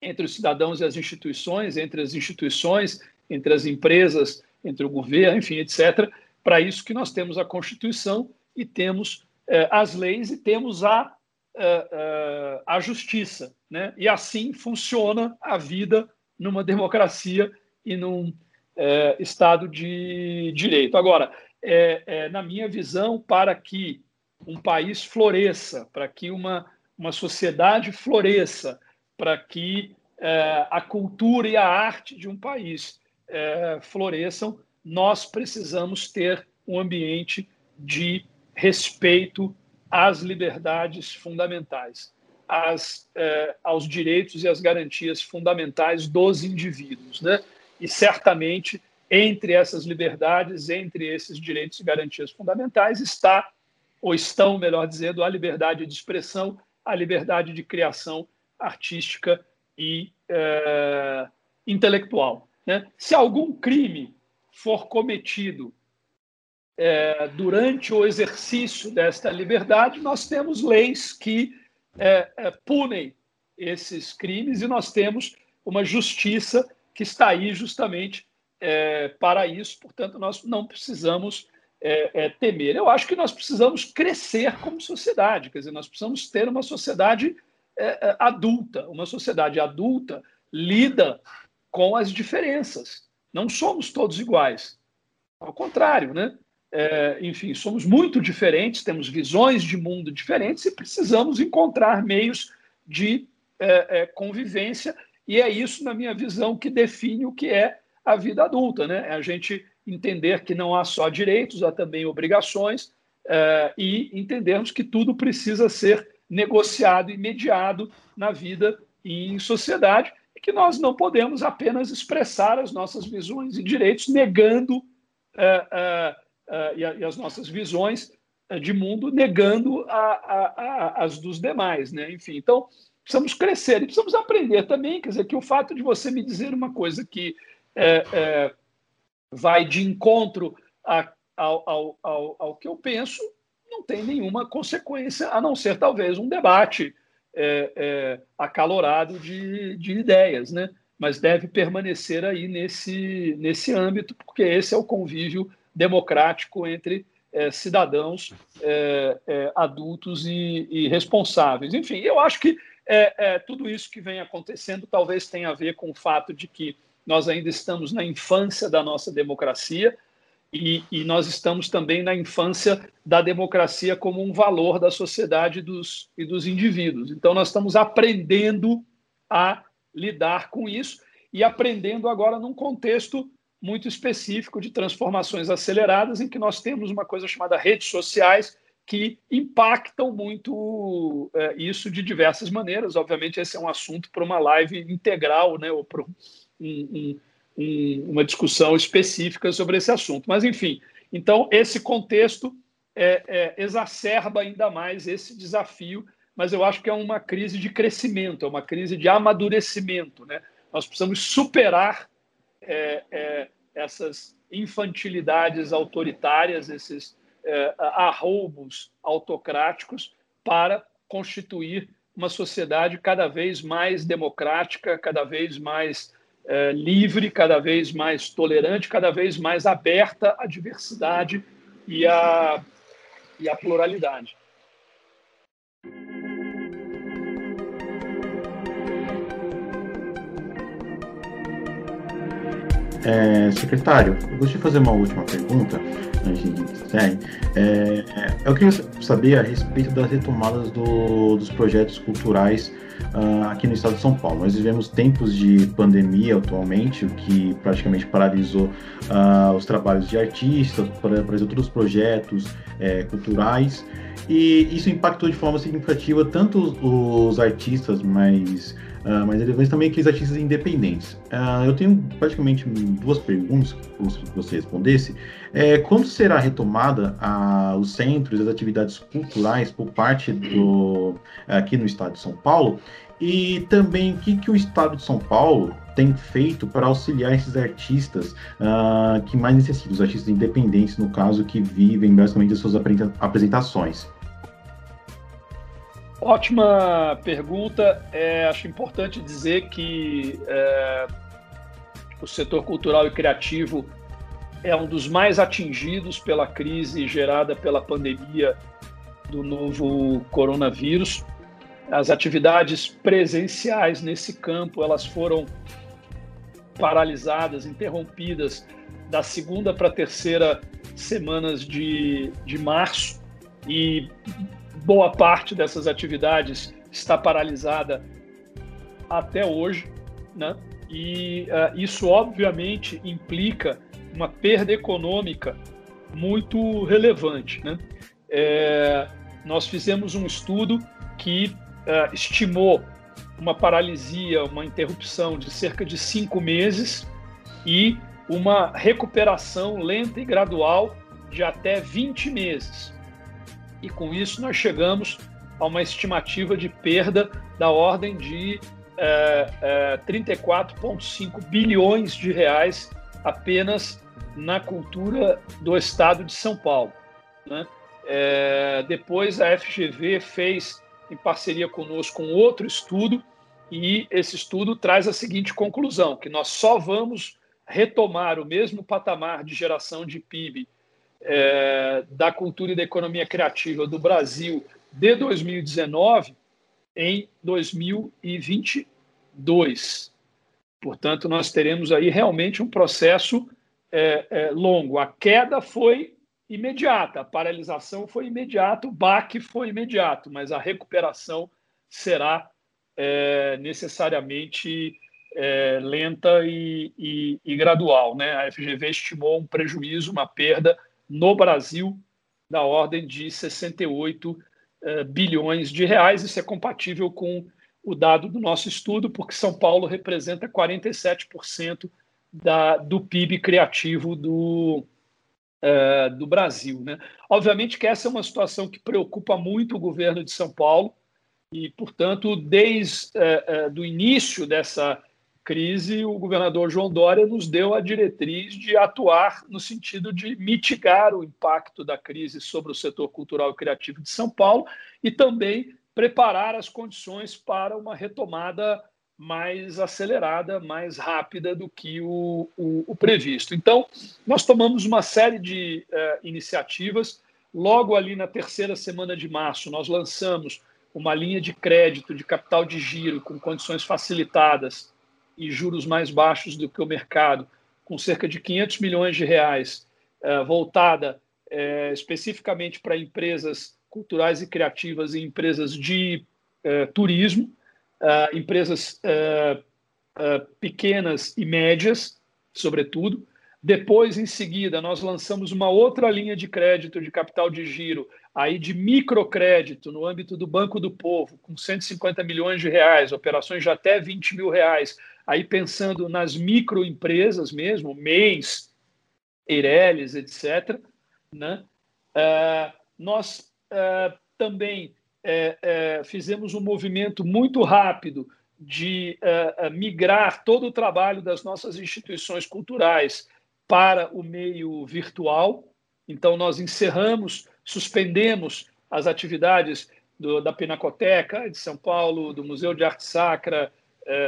entre os cidadãos e as instituições, entre as instituições, entre as empresas, entre o governo, enfim, etc. Para isso que nós temos a Constituição e temos eh, as leis e temos a, eh, eh, a justiça. Né? E assim funciona a vida numa democracia e num Estado de direito. Agora, na minha visão, para que um país floresça, para que uma, uma sociedade floresça, para que a cultura e a arte de um país floresçam, nós precisamos ter um ambiente de respeito às liberdades fundamentais, às, eh, aos direitos e às garantias fundamentais dos indivíduos. Né? E certamente, entre essas liberdades, entre esses direitos e garantias fundamentais, está, ou estão, melhor dizendo, a liberdade de expressão, a liberdade de criação artística e eh, intelectual. Né? Se algum crime for cometido é, durante o exercício desta liberdade, nós temos leis que é, é, punem esses crimes e nós temos uma justiça que está aí justamente é, para isso. Portanto, nós não precisamos é, é, temer. Eu acho que nós precisamos crescer como sociedade, quer dizer, nós precisamos ter uma sociedade adulta. Uma sociedade adulta lida com as diferenças. Não somos todos iguais. Ao contrário, né? é, enfim, somos muito diferentes, temos visões de mundo diferentes e precisamos encontrar meios de é, é, convivência, e é isso, na minha visão, que define o que é a vida adulta, né? É a gente entender que não há só direitos, há também obrigações, é, e entendermos que tudo precisa ser negociado e mediado na vida e em sociedade, e que nós não podemos apenas expressar as nossas visões e direitos negando é, uh, e, e, as nossas visões de mundo, negando a, a, as dos demais. Né? Enfim, então, precisamos crescer e precisamos aprender também. Quer dizer, que o fato de você me dizer uma coisa que é, é, vai de encontro a, ao, ao, ao, ao, que eu penso não tem nenhuma consequência, a não ser talvez um debate é, é acalorado de, de ideias, né? mas deve permanecer aí nesse, nesse âmbito, porque esse é o convívio democrático entre é, cidadãos é, é, adultos e, e, responsáveis. Enfim, eu acho que é, é, tudo isso que vem acontecendo talvez tenha a ver com o fato de que nós ainda estamos na infância da nossa democracia e, e nós estamos também na infância da democracia como um valor da sociedade dos, e dos indivíduos. Então, nós estamos aprendendo a lidar com isso e aprendendo agora num contexto muito específico de transformações aceleradas, em que nós temos uma coisa chamada redes sociais que impactam muito é, isso de diversas maneiras. Obviamente, esse é um assunto para uma live integral, né, ou para um, um, um, uma discussão específica sobre esse assunto. Mas, enfim, então, esse contexto é, é, exacerba ainda mais esse desafio, mas eu acho que é uma crise de crescimento, é uma crise de amadurecimento. Né? Nós precisamos superar é, é, essas infantilidades autoritárias, esses é, arroubos autocráticos, para constituir uma sociedade cada vez mais democrática, cada vez mais é, livre, cada vez mais tolerante, cada vez mais aberta à diversidade e à, e à pluralidade. É, secretário, eu gostaria de fazer uma última pergunta, antes de É, eu queria saber a respeito das retomadas do, dos projetos culturais uh, aqui no estado de São Paulo. Nós vivemos tempos de pandemia atualmente, o que praticamente paralisou uh, os trabalhos de artistas, para outros projetos é, culturais. e isso impactou de forma significativa tanto os, os artistas mais, uh, mais relevantes, também aqueles artistas independentes. Uh, eu tenho praticamente duas perguntas que você respondesse. É, quando será retomada a, os centros, as atividades culturais por parte do aqui no estado de São Paulo? E também o que, que o estado de São Paulo tem feito para auxiliar esses artistas uh, que mais necessitam, os artistas independentes, no caso, que vivem basicamente das suas apresentações? Ótima pergunta. É, acho importante dizer que é, o setor cultural e criativo é um dos mais atingidos pela crise gerada pela pandemia do novo coronavírus. As atividades presenciais nesse campo elas foram paralisadas, interrompidas da segunda para a terceira semanas de, de março e boa parte dessas atividades está paralisada até hoje, né? E uh, isso obviamente implica uma perda econômica muito relevante, né? É, nós fizemos um estudo que uh, estimou uma paralisia, uma interrupção de cerca de cinco meses e uma recuperação lenta e gradual de até 20 meses. E com isso nós chegamos a uma estimativa de perda da ordem de é, é, 34,5 bilhões de reais apenas na cultura do estado de São Paulo. Né? É, depois a FGV fez em parceria conosco um outro estudo, e esse estudo traz a seguinte conclusão: que nós só vamos retomar o mesmo patamar de geração de PIB é, da cultura e da economia criativa do Brasil de 2019 em 2022. Portanto, nós teremos aí realmente um processo é, é, longo. A queda foi imediata, a paralisação foi imediata, o baque foi imediato, mas a recuperação será é, necessariamente é, lenta e, e, e, gradual. Né? A FGV estimou um prejuízo, uma perda no Brasil da ordem de 68 é, bilhões de reais. Isso é compatível com o dado do nosso estudo, porque São Paulo representa 47% da, do PIB criativo do, é, do Brasil. Né? Obviamente que essa é uma situação que preocupa muito o governo de São Paulo e, portanto, desde é, é, do início dessa crise, o governador João Dória nos deu a diretriz de atuar no sentido de mitigar o impacto da crise sobre o setor cultural e criativo de São Paulo e também preparar as condições para uma retomada mais acelerada, mais rápida do que o, o, o previsto. Então, nós tomamos uma série de uh, iniciativas. Logo ali na terceira semana de março, nós lançamos uma linha de crédito de capital de giro com condições facilitadas e juros mais baixos do que o mercado, com cerca de 500 milhões de reais, uh, voltada uh, especificamente para empresas culturais e criativas e empresas de turismo uh, empresas pequenas e médias, sobretudo. Depois, em seguida, nós lançamos uma outra linha de crédito de capital de giro, aí de microcrédito no âmbito do Banco do Povo, com 150 milhões de reais, operações de até 20 mil reais, aí pensando nas microempresas mesmo, MEIs, Eireles, etc. Né? Uh, nós uh, também é, fizemos um movimento muito rápido de migrar todo o trabalho das nossas instituições culturais para o meio virtual. Então, nós encerramos, suspendemos as atividades do, da Pinacoteca de São Paulo, do Museu de Arte Sacra,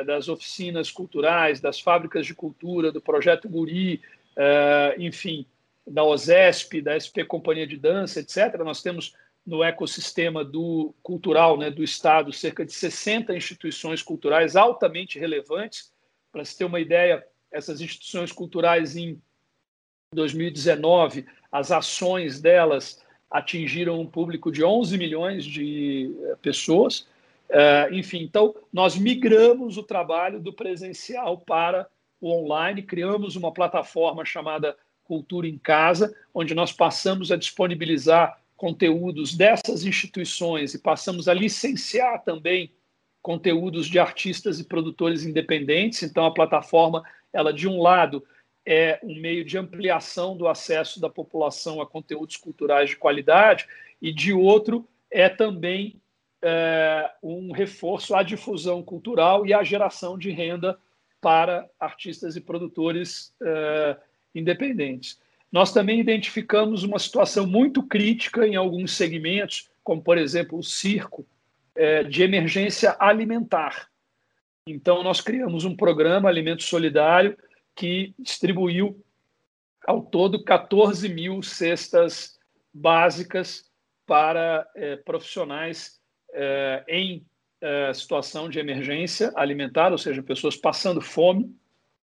das oficinas culturais, das fábricas de cultura, do Projeto Guri, é, enfim, da OSESP, da SP Companhia de Dança, etc. Nós temos no ecossistema do cultural né, do Estado cerca de 60 instituições culturais altamente relevantes. Para se ter uma ideia, essas instituições culturais em 2019, as ações delas atingiram um público de 11 milhões de eh, pessoas. Uh, enfim, então nós migramos o trabalho do presencial para o online, criamos uma plataforma chamada Cultura em Casa, onde nós passamos a disponibilizar conteúdos dessas instituições e passamos a licenciar também conteúdos de artistas e produtores independentes. Então, a plataforma, ela de um lado é um meio de ampliação do acesso da população a conteúdos culturais de qualidade e de outro é também é, um reforço à difusão cultural e à geração de renda para artistas e produtores é, independentes. Nós também identificamos uma situação muito crítica em alguns segmentos, como, por exemplo, o circo, é, de emergência alimentar. Então, nós criamos um programa Alimento Solidário que distribuiu ao todo 14 mil cestas básicas para é, profissionais é, em é, situação de emergência alimentar, ou seja, pessoas passando fome,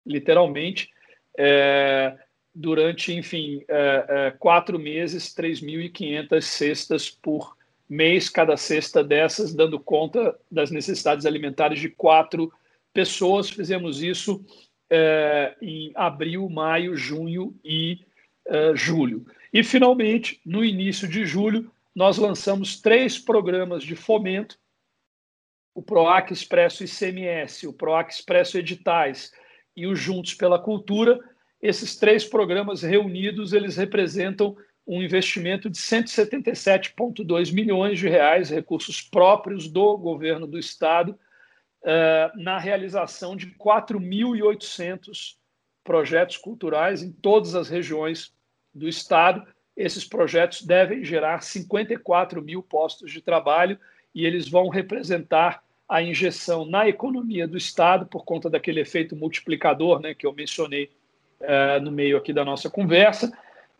literalmente, é, durante, enfim, é, é, quatro meses, 3.500 cestas por mês, cada cesta dessas, dando conta das necessidades alimentares de quatro pessoas. Fizemos isso é, em abril, maio, junho e julho. E, finalmente, no início de julho, nós lançamos três programas de fomento: o PROAC Expresso ICMS, o PROAC Expresso Editais e o Juntos pela Cultura esses três programas reunidos, eles representam um investimento de 177,2 milhões de reais, recursos próprios do governo do estado, eh, na realização de 4.800 projetos culturais em todas as regiões do estado. Esses projetos devem gerar 54 mil postos de trabalho e eles vão representar a injeção na economia do estado por conta daquele efeito multiplicador, né, que eu mencionei é, no meio aqui da nossa conversa,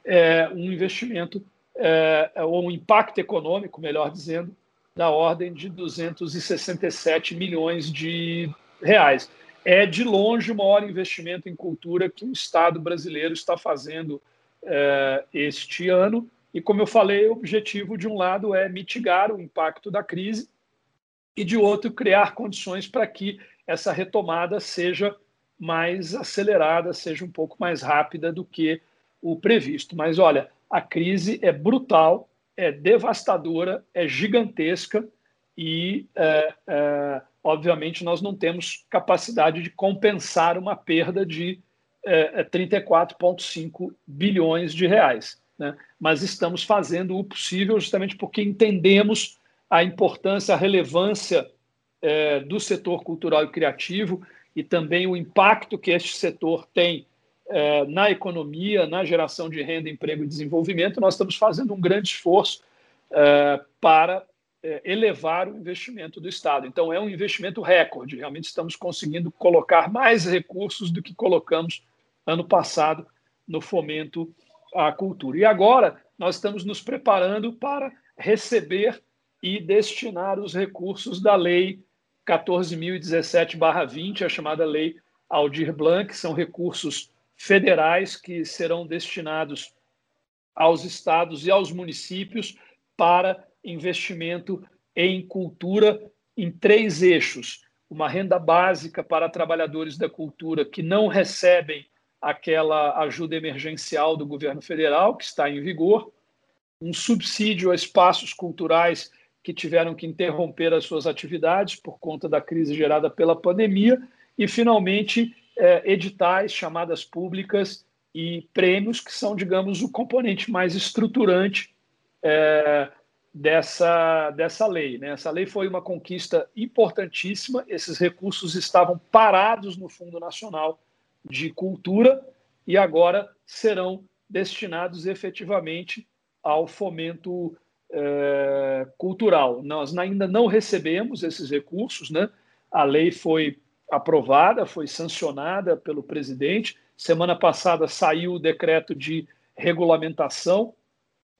é, um investimento é, ou um impacto econômico, melhor dizendo, da ordem de 267 milhões de reais. É de longe o maior investimento em cultura que o Estado brasileiro está fazendo é, este ano. E, como eu falei, o objetivo, de um lado, é mitigar o impacto da crise e, de outro, criar condições para que essa retomada seja mais acelerada, seja um pouco mais rápida do que o previsto. Mas olha, a crise é brutal, é devastadora, é gigantesca e, é, é, obviamente, nós não temos capacidade de compensar uma perda de é, 34,5 é, bilhões de reais. Né? Mas estamos fazendo o possível justamente porque entendemos a importância, a relevância é, do setor cultural e criativo e também o impacto que este setor tem eh, na economia, na geração de renda, emprego e desenvolvimento, nós estamos fazendo um grande esforço eh, para eh, elevar o investimento do Estado. Então, é um investimento recorde, realmente estamos conseguindo colocar mais recursos do que colocamos ano passado no fomento à cultura. E agora nós estamos nos preparando para receber e destinar os recursos da lei 14.017-20, a chamada Lei Aldir Blanc, são recursos federais que serão destinados aos estados e aos municípios para investimento em cultura em três eixos: uma renda básica para trabalhadores da cultura que não recebem aquela ajuda emergencial do governo federal, que está em vigor, um subsídio a espaços culturais que tiveram que interromper as suas atividades por conta da crise gerada pela pandemia, e, finalmente, é, editais, chamadas públicas e prêmios, que são, digamos, o componente mais estruturante é, dessa, dessa lei. Né? Essa lei foi uma conquista importantíssima, esses recursos estavam parados no Fundo Nacional de Cultura e agora serão destinados efetivamente ao fomento é, cultural. Nós ainda não recebemos esses recursos, né? A lei foi aprovada, foi sancionada pelo presidente. Semana passada saiu o decreto de regulamentação.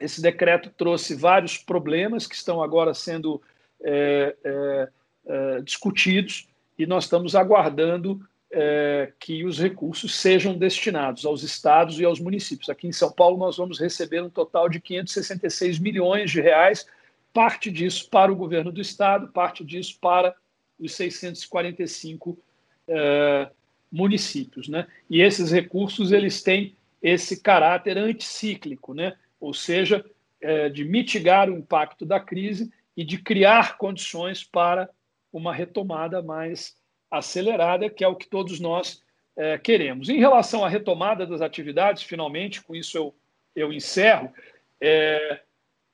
Esse decreto trouxe vários problemas que estão agora sendo é, é, discutidos e nós estamos aguardando é, que os recursos sejam destinados aos estados e aos municípios. Aqui em São Paulo, nós vamos receber um total de 566 milhões de reais, parte disso para o governo do estado, parte disso para os 645 é, municípios. Né? E esses recursos eles têm esse caráter anticíclico, né? ou seja, é, de mitigar o impacto da crise e de criar condições para uma retomada mais acelerada, que é o que todos nós é, queremos. Em relação à retomada das atividades, finalmente, com isso eu, eu encerro, é,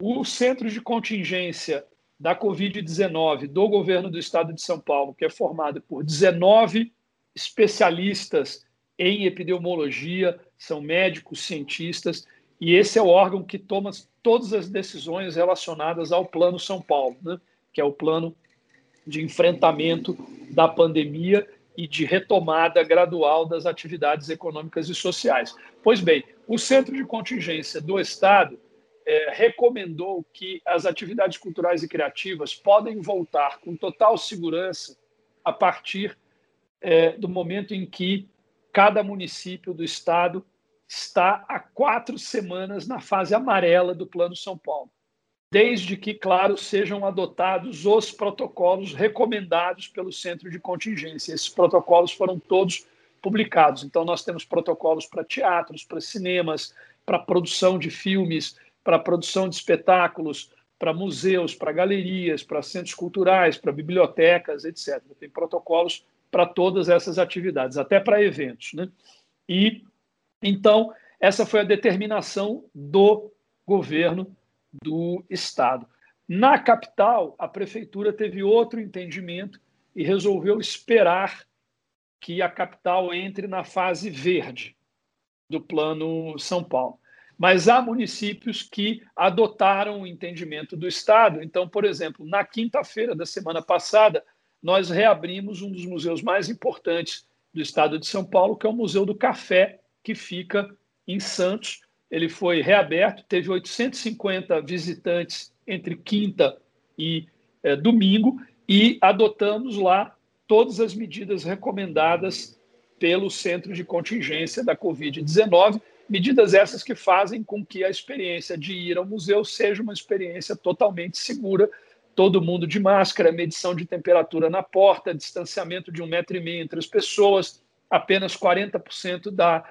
o Centro de Contingência da Covid-19 do governo do estado de São Paulo, que é formado por 19 especialistas em epidemiologia, são médicos, cientistas, e esse é o órgão que toma todas as decisões relacionadas ao Plano São Paulo, né? que é o plano de enfrentamento da pandemia e de retomada gradual das atividades econômicas e sociais. Pois bem, o Centro de Contingência do Estado é, recomendou que as atividades culturais e criativas podem voltar com total segurança a partir é, do momento em que cada município do Estado está há quatro semanas na fase amarela do Plano São Paulo, desde que, claro, sejam adotados os protocolos recomendados pelo Centro de Contingência. Esses protocolos foram todos publicados. Então, nós temos protocolos para teatros, para cinemas, para produção de filmes, para produção de espetáculos, para museus, para galerias, para centros culturais, para bibliotecas, etc. Tem protocolos para todas essas atividades, até para eventos. Né? E então, essa foi a determinação do governo do estado. Na capital, a prefeitura teve outro entendimento e resolveu esperar que a capital entre na fase verde do Plano São Paulo. Mas há municípios que adotaram o entendimento do Estado. Então, por exemplo, na quinta-feira da semana passada, nós reabrimos um dos museus mais importantes do estado de São Paulo, que é o Museu do Café, que fica em Santos. Ele foi reaberto, teve 850 visitantes entre quinta e é, domingo e adotamos lá todas as medidas recomendadas pelo Centro de Contingência da Covid-19, medidas essas que fazem com que a experiência de ir ao museu seja uma experiência totalmente segura. Todo mundo de máscara, medição de temperatura na porta, distanciamento de um metro e meio entre as pessoas, apenas 40% da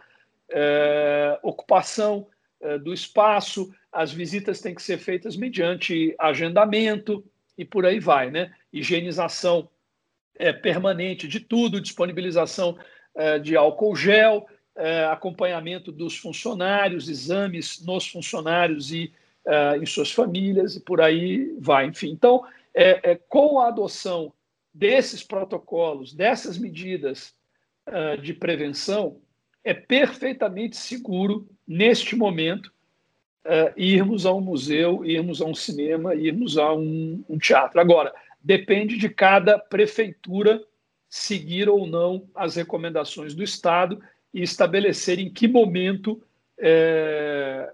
é, ocupação é, do espaço, as visitas têm que ser feitas mediante agendamento e por aí vai, né? Higienização é, permanente de tudo, disponibilização é, de álcool gel, é, acompanhamento dos funcionários, exames nos funcionários e é, em suas famílias e por aí vai. Enfim, então, é, com a adoção desses protocolos, dessas medidas de prevenção, é perfeitamente seguro, neste momento, uh, irmos a um museu, irmos a um cinema, irmos a um, um teatro. Agora, depende de cada prefeitura seguir ou não as recomendações do Estado e estabelecer em que momento é,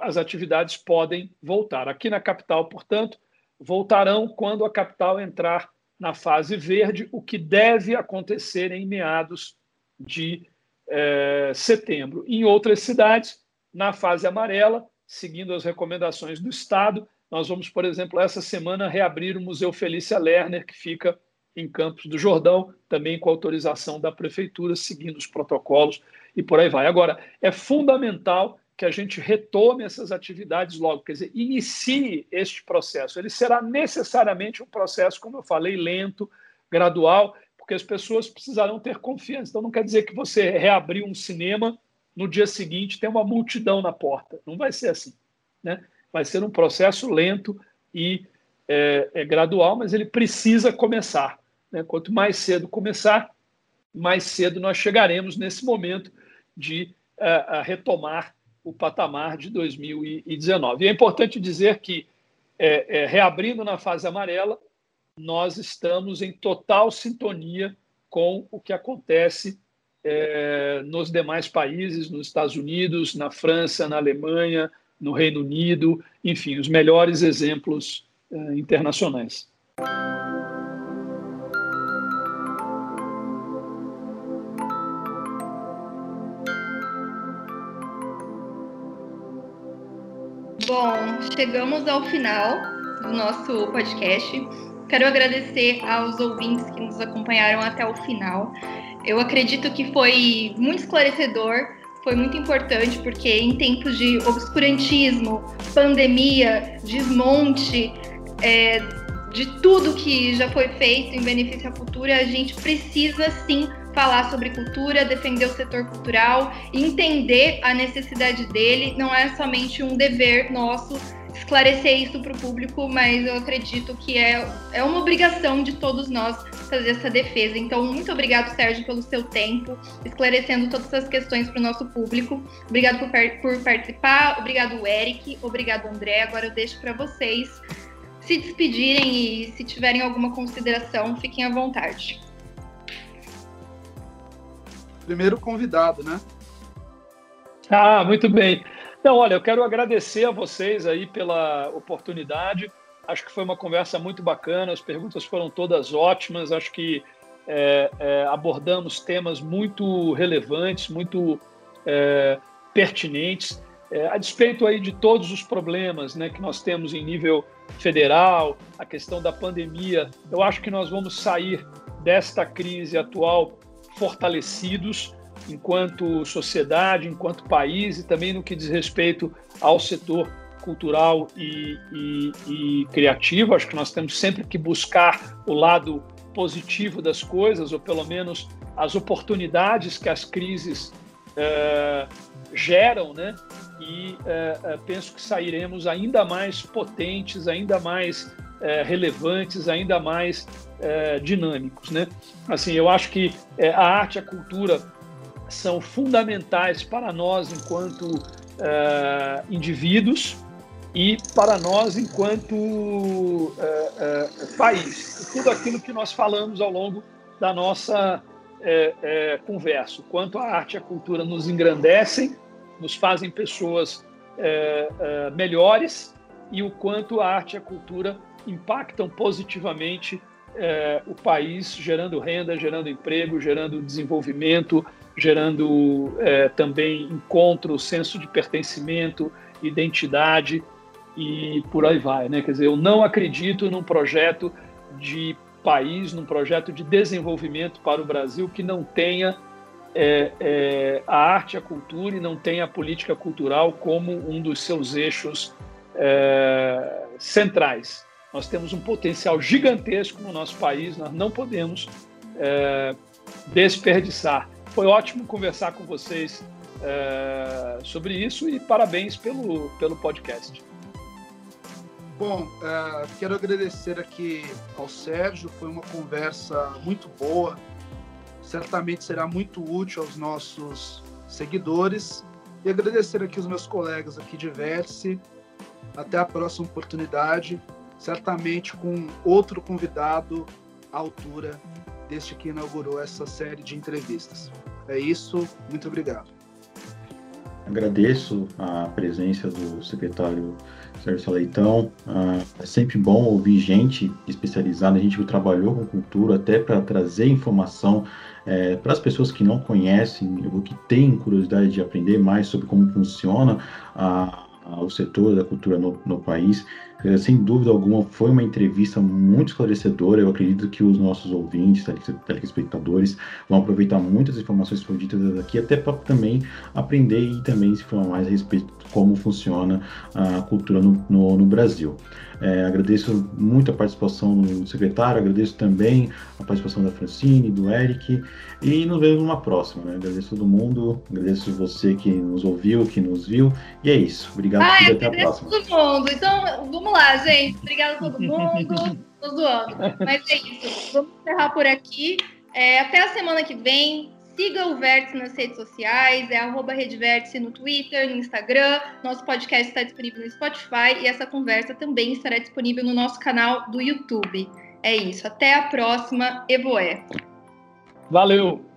as atividades podem voltar. Aqui na capital, portanto, voltarão quando a capital entrar na fase verde, o que deve acontecer em meados de é, setembro. Em outras cidades, na fase amarela, seguindo as recomendações do Estado, nós vamos, por exemplo, essa semana reabrir o Museu Felícia Lerner, que fica em Campos do Jordão, também com autorização da Prefeitura, seguindo os protocolos e por aí vai. Agora, é fundamental que a gente retome essas atividades logo, quer dizer, inicie este processo. Ele será necessariamente um processo, como eu falei, lento, gradual, porque as pessoas precisarão ter confiança. Então, não quer dizer que você reabrir um cinema no dia seguinte tem uma multidão na porta. Não vai ser assim. Né? Vai ser um processo lento e é, é gradual, mas ele precisa começar. Né? Quanto mais cedo começar, mais cedo nós chegaremos nesse momento de é, retomar o patamar de 2019. E é importante dizer que, é, é, reabrindo na fase amarela, nós estamos em total sintonia com o que acontece é, nos demais países, nos Estados Unidos, na França, na Alemanha, no Reino Unido, enfim, os melhores exemplos é, internacionais. Bom, chegamos ao final do nosso podcast. Quero agradecer aos ouvintes que nos acompanharam até o final. Eu acredito que foi muito esclarecedor foi muito importante porque em tempos de obscurantismo, pandemia, desmonte, é, de tudo que já foi feito em benefício à cultura, a gente precisa sim falar sobre cultura, defender o setor cultural, entender a necessidade dele, não é somente um dever nosso esclarecer isso para o público, mas eu acredito que é, é uma obrigação de todos nós fazer essa defesa. Então, muito obrigado, Sérgio, pelo seu tempo, esclarecendo todas essas questões para o nosso público. Obrigado por, por participar, obrigado, Eric, obrigado, André. Agora eu deixo para vocês se despedirem e se tiverem alguma consideração, fiquem à vontade. Primeiro convidado, né? Ah, muito bem. Então, olha, eu quero agradecer a vocês aí pela oportunidade. Acho que foi uma conversa muito bacana, as perguntas foram todas ótimas. Acho que é, é, abordamos temas muito relevantes, muito é, pertinentes, é, a despeito aí de todos os problemas né, que nós temos em nível federal, a questão da pandemia. Eu acho que nós vamos sair desta crise atual fortalecidos enquanto sociedade, enquanto país e também no que diz respeito ao setor cultural e, e, e, criativo. Acho que nós temos sempre que buscar o lado positivo das coisas, ou pelo menos as oportunidades que as crises é, geram, né? E é, é, penso que sairemos ainda mais potentes, ainda mais relevantes, ainda mais dinâmicos, né? Assim, eu acho que a arte, a cultura são fundamentais para nós enquanto uh, indivíduos e para nós enquanto uh, uh, país. Tudo aquilo que nós falamos ao longo da nossa conversa. Quanto a arte e a cultura nos engrandecem, nos fazem pessoas melhores e o quanto a arte e a cultura impactam positivamente o país, gerando renda, gerando emprego, gerando desenvolvimento, gerando é, também encontro, senso de pertencimento, identidade e por aí vai, né? Quer dizer, eu não acredito num projeto de país, num projeto de desenvolvimento para o Brasil que não tenha é, é, a arte, a cultura e não tenha a política cultural como um dos seus eixos é, centrais. Nós temos um potencial gigantesco no nosso país, nós não podemos é, desperdiçar. Foi ótimo conversar com vocês é, sobre isso e parabéns pelo, pelo podcast. Bom, é, quero agradecer aqui ao Sérgio, foi uma conversa muito boa, certamente será muito útil aos nossos seguidores e agradecer aqui os meus colegas aqui de Verse. Até a próxima oportunidade, certamente com outro convidado à altura deste que inaugurou essa série de entrevistas. É isso, muito obrigado. Agradeço a presença do secretário Sérgio Leitão. Ah, é sempre bom ouvir gente especializada, gente que trabalhou com cultura, até para trazer informação é, para as pessoas que não conhecem, ou que têm curiosidade de aprender mais sobre como funciona a, a, o setor da cultura no, no país. É, sem dúvida alguma, foi uma entrevista muito esclarecedora. Eu acredito que os nossos ouvintes, telespectadores, vão aproveitar muitas informações que foram ditas aqui, até para também aprender e também se informar mais a respeito de como funciona a cultura no, no, no Brasil. É, agradeço muito a participação do secretário, agradeço também a participação da Francine, do Eric, e nos vemos numa próxima. Né? Agradeço todo mundo, agradeço você que nos ouviu, que nos viu, e é isso. Obrigado ah, e até a próxima. todo mundo. Então, vamos lá, gente. Obrigada a todo mundo. Tô zoando. Mas é isso. Vamos encerrar por aqui. É, até a semana que vem. Siga o Vértice nas redes sociais, é arroba Redvértice no Twitter, no Instagram. Nosso podcast está disponível no Spotify e essa conversa também estará disponível no nosso canal do YouTube. É isso. Até a próxima. Evoé. Valeu!